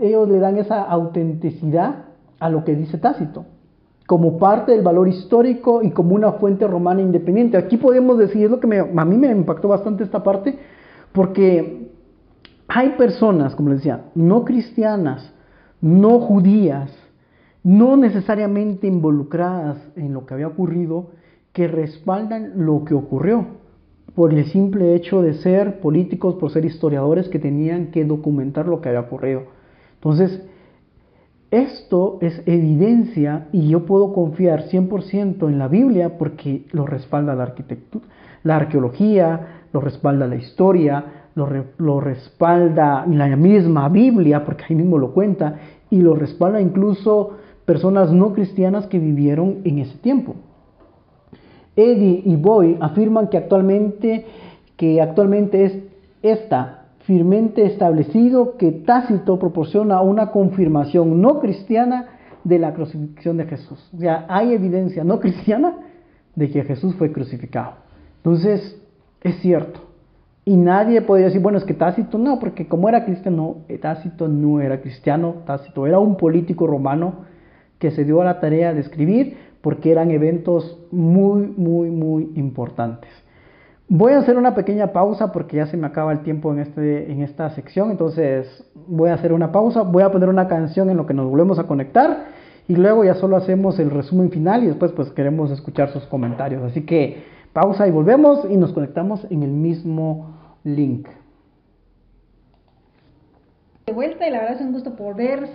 ellos le dan esa autenticidad a lo que dice Tácito, como parte del valor histórico y como una fuente romana independiente. Aquí podemos decir, lo que me, a mí me impactó bastante esta parte, porque hay personas, como les decía, no cristianas, no judías, no necesariamente involucradas en lo que había ocurrido, que respaldan lo que ocurrió por el simple hecho de ser políticos, por ser historiadores que tenían que documentar lo que había ocurrido. Entonces, esto es evidencia y yo puedo confiar 100% en la Biblia porque lo respalda la arquitectura, la arqueología, lo respalda la historia, lo, lo, respalda la misma Biblia, porque ahí mismo lo cuenta, y lo respalda incluso personas no cristianas que vivieron en ese tiempo. Eddie y Boy afirman que actualmente, que actualmente es esta firmemente establecido que Tácito proporciona una confirmación no cristiana de la crucifixión de Jesús. O sea, hay evidencia no cristiana de que Jesús fue crucificado. Entonces, es cierto. Y nadie podría decir, bueno, es que Tácito no, porque como era cristiano, Tácito no era cristiano, Tácito era un político romano que se dio a la tarea de escribir porque eran eventos muy, muy, muy importantes. Voy a hacer una pequeña pausa porque ya se me acaba el tiempo en, este, en esta sección, entonces voy a hacer una pausa, voy a poner una canción en lo que nos volvemos a conectar y luego ya solo hacemos el resumen final y después pues queremos escuchar sus comentarios. Así que pausa y volvemos y nos conectamos en el mismo link. De vuelta y la verdad es un gusto volver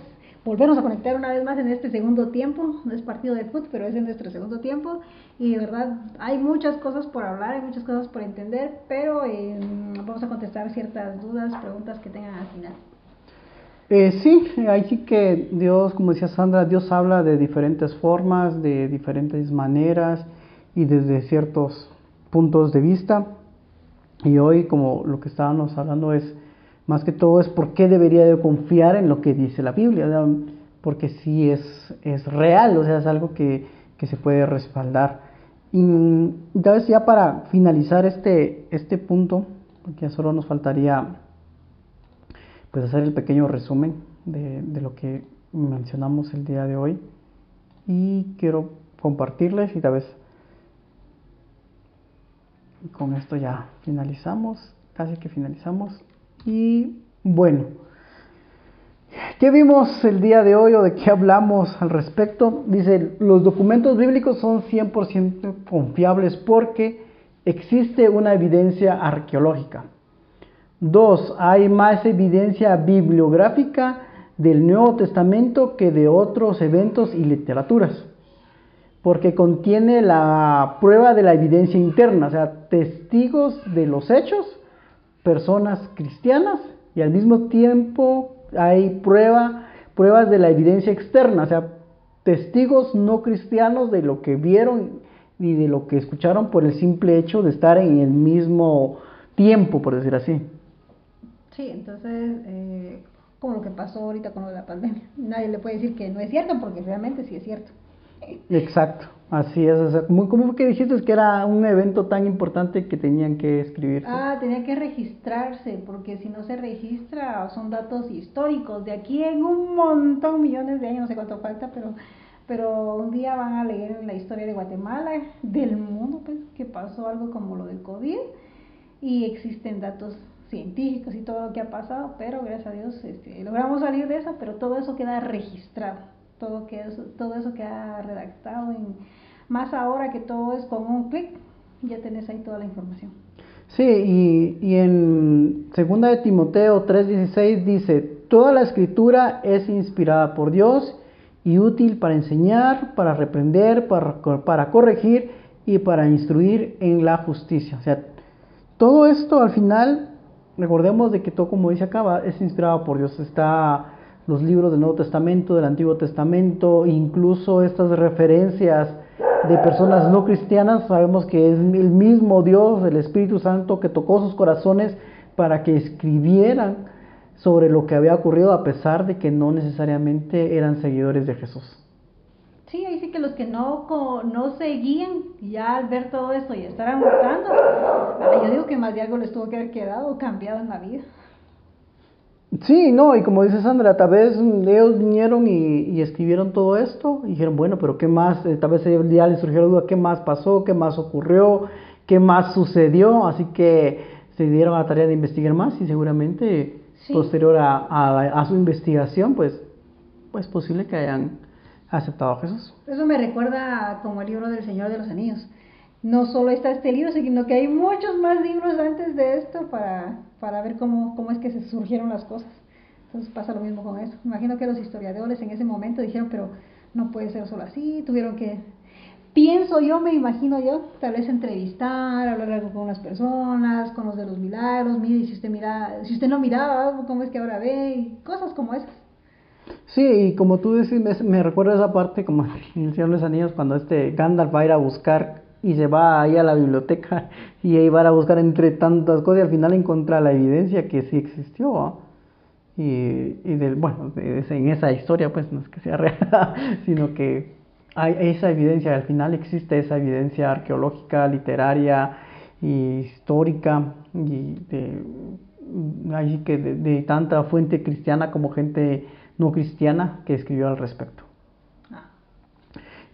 volvernos a conectar una vez más en este segundo tiempo. No es partido de fútbol, pero es en nuestro segundo tiempo. Y de verdad hay muchas cosas por hablar, hay muchas cosas por entender, pero eh, vamos a contestar ciertas dudas, preguntas que tengan al final. Eh, sí, ahí sí que Dios, como decía Sandra, Dios habla de diferentes formas, de diferentes maneras y desde ciertos puntos de vista. Y hoy, como lo que estábamos hablando es más que todo es por qué debería de confiar en lo que dice la Biblia, porque sí es, es real, o sea, es algo que, se puede respaldar. Y entonces ya para finalizar este, este punto, porque solo nos faltaría pues hacer el pequeño resumen de, de lo que mencionamos el día de hoy. Y quiero compartirles y tal vez con esto ya finalizamos, casi que finalizamos y bueno, ¿qué vimos el día de hoy o de qué hablamos al respecto? Dice, los documentos bíblicos son 100% confiables porque existe una evidencia arqueológica. Dos, hay más evidencia bibliográfica del Nuevo Testamento que de otros eventos y literaturas, porque contiene la prueba de la evidencia interna, o sea, testigos de los hechos personas cristianas y al mismo tiempo hay prueba, pruebas de la evidencia externa, o sea, testigos no cristianos de lo que vieron y de lo que escucharon por el simple hecho de estar en el mismo tiempo, por decir así. Sí, entonces, eh, como lo que pasó ahorita con la pandemia, nadie le puede decir que no es cierto porque realmente sí es cierto. Exacto. Así es, ¿cómo fue que dijiste que era un evento tan importante que tenían que escribirse? Ah, tenía que registrarse, porque si no se registra son datos históricos, de aquí en un montón, millones de años, no sé cuánto falta, pero, pero un día van a leer la historia de Guatemala, del mundo, pues, que pasó algo como lo del COVID, y existen datos científicos y todo lo que ha pasado, pero gracias a Dios este, logramos salir de eso, pero todo eso queda registrado todo, que eso, todo eso que ha redactado, en, más ahora que todo es con un clic, ya tenés ahí toda la información. Sí, y, y en 2 de Timoteo 3:16 dice, toda la escritura es inspirada por Dios y útil para enseñar, para reprender, para, para corregir y para instruir en la justicia. O sea, todo esto al final, recordemos de que todo como dice acá, es inspirado por Dios, está los libros del Nuevo Testamento, del Antiguo Testamento, incluso estas referencias de personas no cristianas, sabemos que es el mismo Dios, el Espíritu Santo, que tocó sus corazones para que escribieran sobre lo que había ocurrido a pesar de que no necesariamente eran seguidores de Jesús. Sí, ahí sí que los que no, no seguían, ya al ver todo esto y estar yo digo que más de algo les tuvo que haber quedado cambiado en la vida. Sí, no, y como dice Sandra, tal vez ellos vinieron y, escribieron todo esto y dijeron, bueno, pero ¿qué más? Eh, tal vez ya les surgió la duda, ¿qué más pasó? ¿Qué más ocurrió? ¿Qué más sucedió? Así que se dieron a la tarea de investigar más y seguramente posterior a, su investigación, pues, pues posible que hayan aceptado a Jesús. Eso me recuerda como el libro del Señor de los Anillos. No solo está este libro, sino que hay muchos más libros antes de esto para, para ver cómo, cómo es que se surgieron las cosas. Entonces pasa lo mismo con eso. Imagino que los historiadores en ese momento dijeron, pero no puede ser solo así, tuvieron que pienso yo, me imagino yo, tal vez entrevistar, hablar algo con las personas, con los de los milagros, mire, si usted mira, si usted no miraba, ¿cómo es que ahora ve? cosas como esas. Sí, y como tú dices, me, me esa parte como en El de los Anillos, cuando este Gandalf va a ir a buscar y se va ahí a la biblioteca y ahí va a buscar entre tantas cosas y al final encuentra la evidencia que sí existió. Y, y del, bueno, en esa historia pues no es que sea real, sino que hay esa evidencia, al final existe esa evidencia arqueológica, literaria, histórica, y de, que de, tanta fuente cristiana como gente no cristiana que escribió al respecto.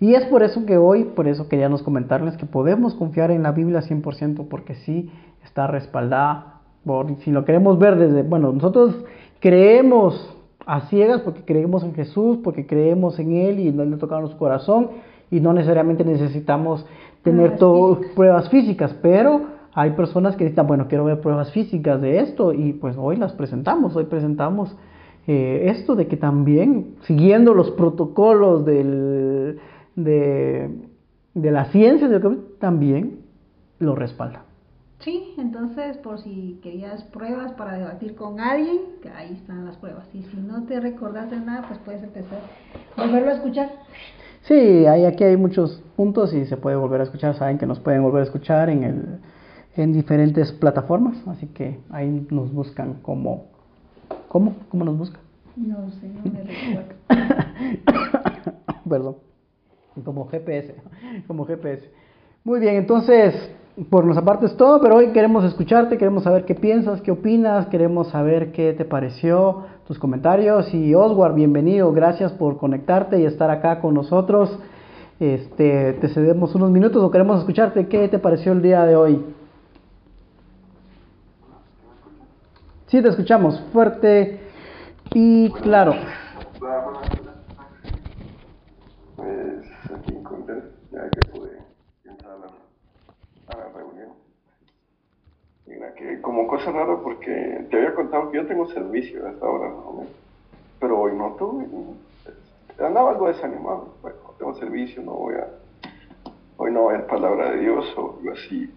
Y es por eso que hoy, por eso queríamos comentarles que podemos confiar en la Biblia 100% porque sí está respaldada. Por, si lo queremos ver desde, bueno, nosotros creemos a ciegas porque creemos en Jesús, porque creemos en Él y no le tocamos su corazón y no necesariamente necesitamos tener todo, pruebas físicas, pero hay personas que dicen, bueno, quiero ver pruebas físicas de esto y pues hoy las presentamos, hoy presentamos eh, esto de que también, siguiendo los protocolos del, de, de la ciencia, también lo respalda. Sí, entonces por si querías pruebas para debatir con alguien, ahí están las pruebas. Y si no te recordaste nada, pues puedes empezar a volverlo a escuchar. Sí, hay, aquí hay muchos puntos y se puede volver a escuchar. Saben que nos pueden volver a escuchar en, el, en diferentes plataformas, así que ahí nos buscan como... ¿Cómo? ¿Cómo nos buscan? No sé, no me recuerdo. Perdón. Como GPS, como GPS. Muy bien, entonces por nuestra parte es todo, pero hoy queremos escucharte, queremos saber qué piensas, qué opinas, queremos saber qué te pareció, tus comentarios. Y Oswald, bienvenido, gracias por conectarte y estar acá con nosotros. Este, te cedemos unos minutos o queremos escucharte. ¿Qué te pareció el día de hoy? Sí, te escuchamos fuerte y claro. Como cosa rara porque te había contado que yo tengo servicio a esta hora, ¿no? pero hoy no tuve, andaba algo desanimado, bueno, tengo servicio, no voy a, hoy no voy a palabra de Dios o algo así,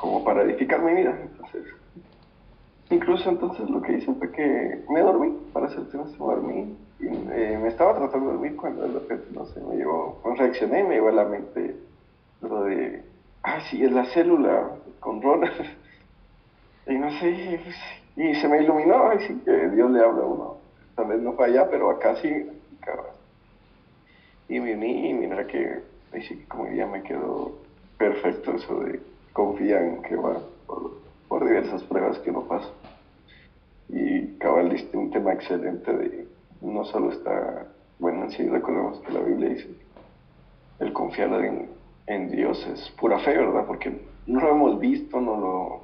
como para edificar mi vida, entonces, incluso entonces lo que hice fue que me dormí, para hacerte una me dormí, y, eh, me estaba tratando de dormir cuando de repente, no sé, me llegó, reaccioné y me llegó a la mente lo de, ah, sí, es la célula con Ronald. Y no sé, y se me iluminó, así que Dios le habla a uno. Tal vez no fue allá, pero acá sí, Y me uní y mira que, ahí sí como ya me quedó perfecto eso de confiar en que va por, diversas pruebas que uno pasa. Y cabal diste un tema excelente de no solo está, bueno, en sí recordemos que la Biblia dice, el confiar en, en Dios es pura fe, ¿verdad? Porque no lo hemos visto, no lo,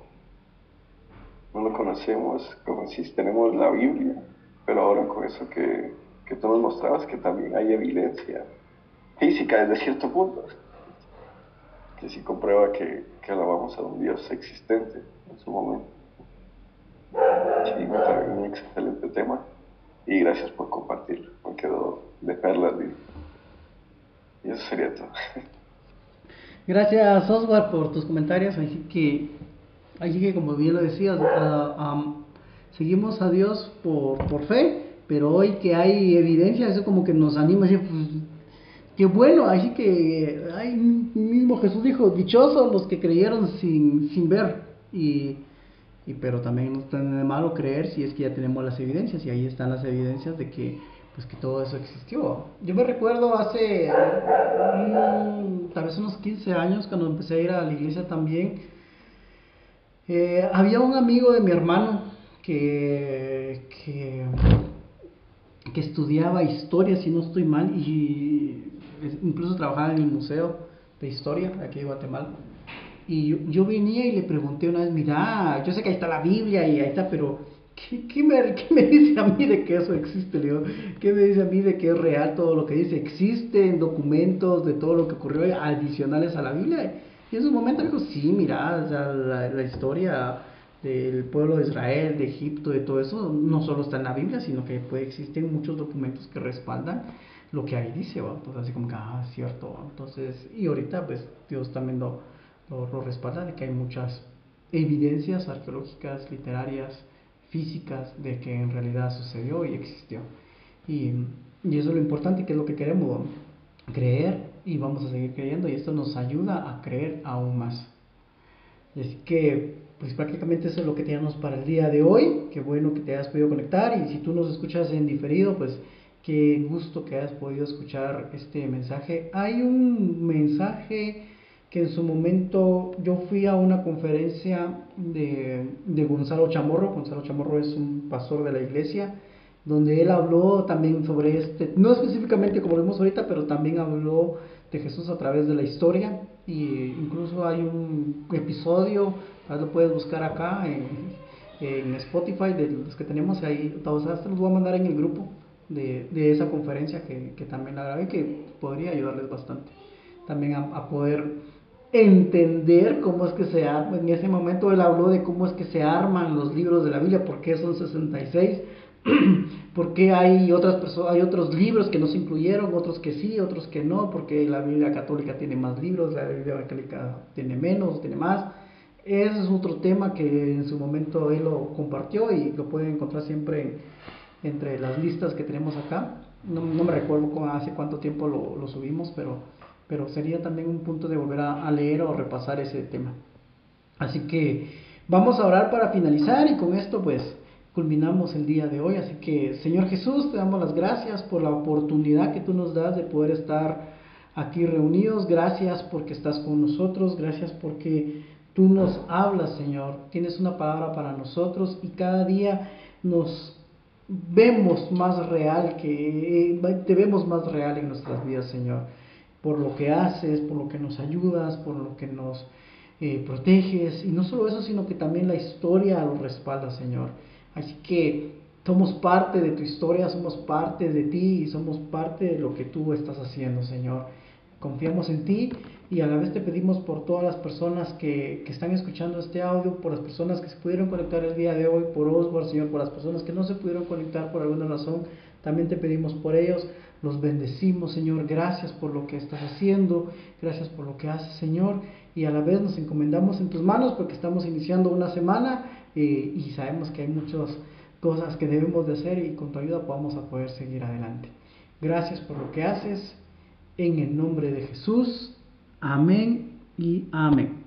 no lo conocemos, como si tenemos la Biblia, pero ahora con eso que, que tú nos mostrabas, que también hay evidencia física desde cierto punto, que sí comprueba que, que alabamos a un Dios existente en su momento. Sí, un excelente tema y gracias por compartirlo, me quedo de perlas y eso sería todo. Gracias Oswald por tus comentarios, así que, así que como bien lo decías, ah, seguimos a Dios por, por fe, pero hoy que hay evidencia, eso como que nos anima a decir, pues, que bueno, así que hay, mismo Jesús dijo, dichosos los que creyeron sin, sin ver, y y pero también no está de malo creer si es que ya tenemos las evidencias y ahí están las evidencias de que pues que todo eso existió. Yo me recuerdo hace tal vez unos 15 años cuando empecé a ir a la iglesia también, eh, había un amigo de mi hermano que, que, que, estudiaba historia, si no estoy mal, y incluso trabajaba en el museo de historia aquí de Guatemala. Y yo, venía y le pregunté una vez, mira, yo sé que ahí está la Biblia y ahí está, pero ¿qué, me, ¿qué, me, dice a mí de que eso existe, Leo? ¿Qué me dice a mí de que es real todo lo que dice? ¿Existen documentos de todo lo que ocurrió adicionales a la Biblia? Y en su momento dijo, sí, mira, la, la, historia del pueblo de Israel, de Egipto, de todo eso, no solo está en la Biblia, sino que pues, existen muchos documentos que respaldan lo que ahí dice. Entonces así como que, ah, cierto, entonces, y ahorita pues Dios también lo lo, respalda de que hay muchas evidencias arqueológicas, literarias, físicas de que en realidad sucedió y existió. Y, y, eso es lo importante, que es lo que queremos creer y vamos a seguir creyendo y esto nos ayuda a creer aún más. Y así que, pues prácticamente eso es lo que tenemos para el día de hoy. Qué bueno que te hayas podido conectar y si tú nos escuchas en diferido, pues qué gusto que hayas podido escuchar este mensaje. Hay un mensaje que en su momento yo fui a una conferencia de, de, Gonzalo Chamorro, Gonzalo Chamorro es un pastor de la iglesia, donde él habló también sobre este, no específicamente como lo vemos ahorita, pero también habló de Jesús a través de la historia, y incluso hay un episodio, lo puedes buscar acá en, en, Spotify, de los que tenemos ahí, todos. Te los voy a mandar en el grupo de, de esa conferencia que, que, también la grabé, que podría ayudarles bastante también a poder entender cómo es que se arma. En ese momento él habló de cómo es que se arman los libros de la Biblia, por qué son 66, por qué hay, otras personas, hay otros libros que no se incluyeron, otros que sí, otros que no, porque la Biblia católica tiene más libros, la Biblia católica tiene menos, tiene más. Ese es otro tema que en su momento él lo compartió y lo pueden encontrar siempre entre las listas que tenemos acá. No, me recuerdo hace cuánto tiempo lo, lo subimos, pero pero sería también un punto de volver a, leer o repasar ese tema. Así que vamos a orar para finalizar y con esto pues culminamos el día de hoy. Así que Señor Jesús, te damos las gracias por la oportunidad que tú nos das de poder estar aquí reunidos. Gracias porque estás con nosotros. Gracias porque tú nos hablas, Señor. Tienes una palabra para nosotros y cada día nos vemos más real que te vemos más real en nuestras vidas, Señor por lo que haces, por lo que nos ayudas, por lo que nos eh, proteges. Y no solo eso, sino que también la historia lo respalda, Señor. Así que somos parte de tu historia, somos parte de ti y somos parte de lo que tú estás haciendo, Señor. Confiamos en ti y a la vez te pedimos por todas las personas que, que están escuchando este audio, por las personas que se pudieron conectar el día de hoy, por Oswald, Señor, por las personas que no se pudieron conectar por alguna razón, también te pedimos por ellos. Los bendecimos, Señor. Gracias por lo que estás haciendo. Gracias por lo que haces, Señor. Y a la vez nos encomendamos en tus manos porque estamos iniciando una semana eh, y sabemos que hay muchas cosas que debemos de hacer y con tu ayuda podamos a poder seguir adelante. Gracias por lo que haces. En el nombre de Jesús. Amén y amén.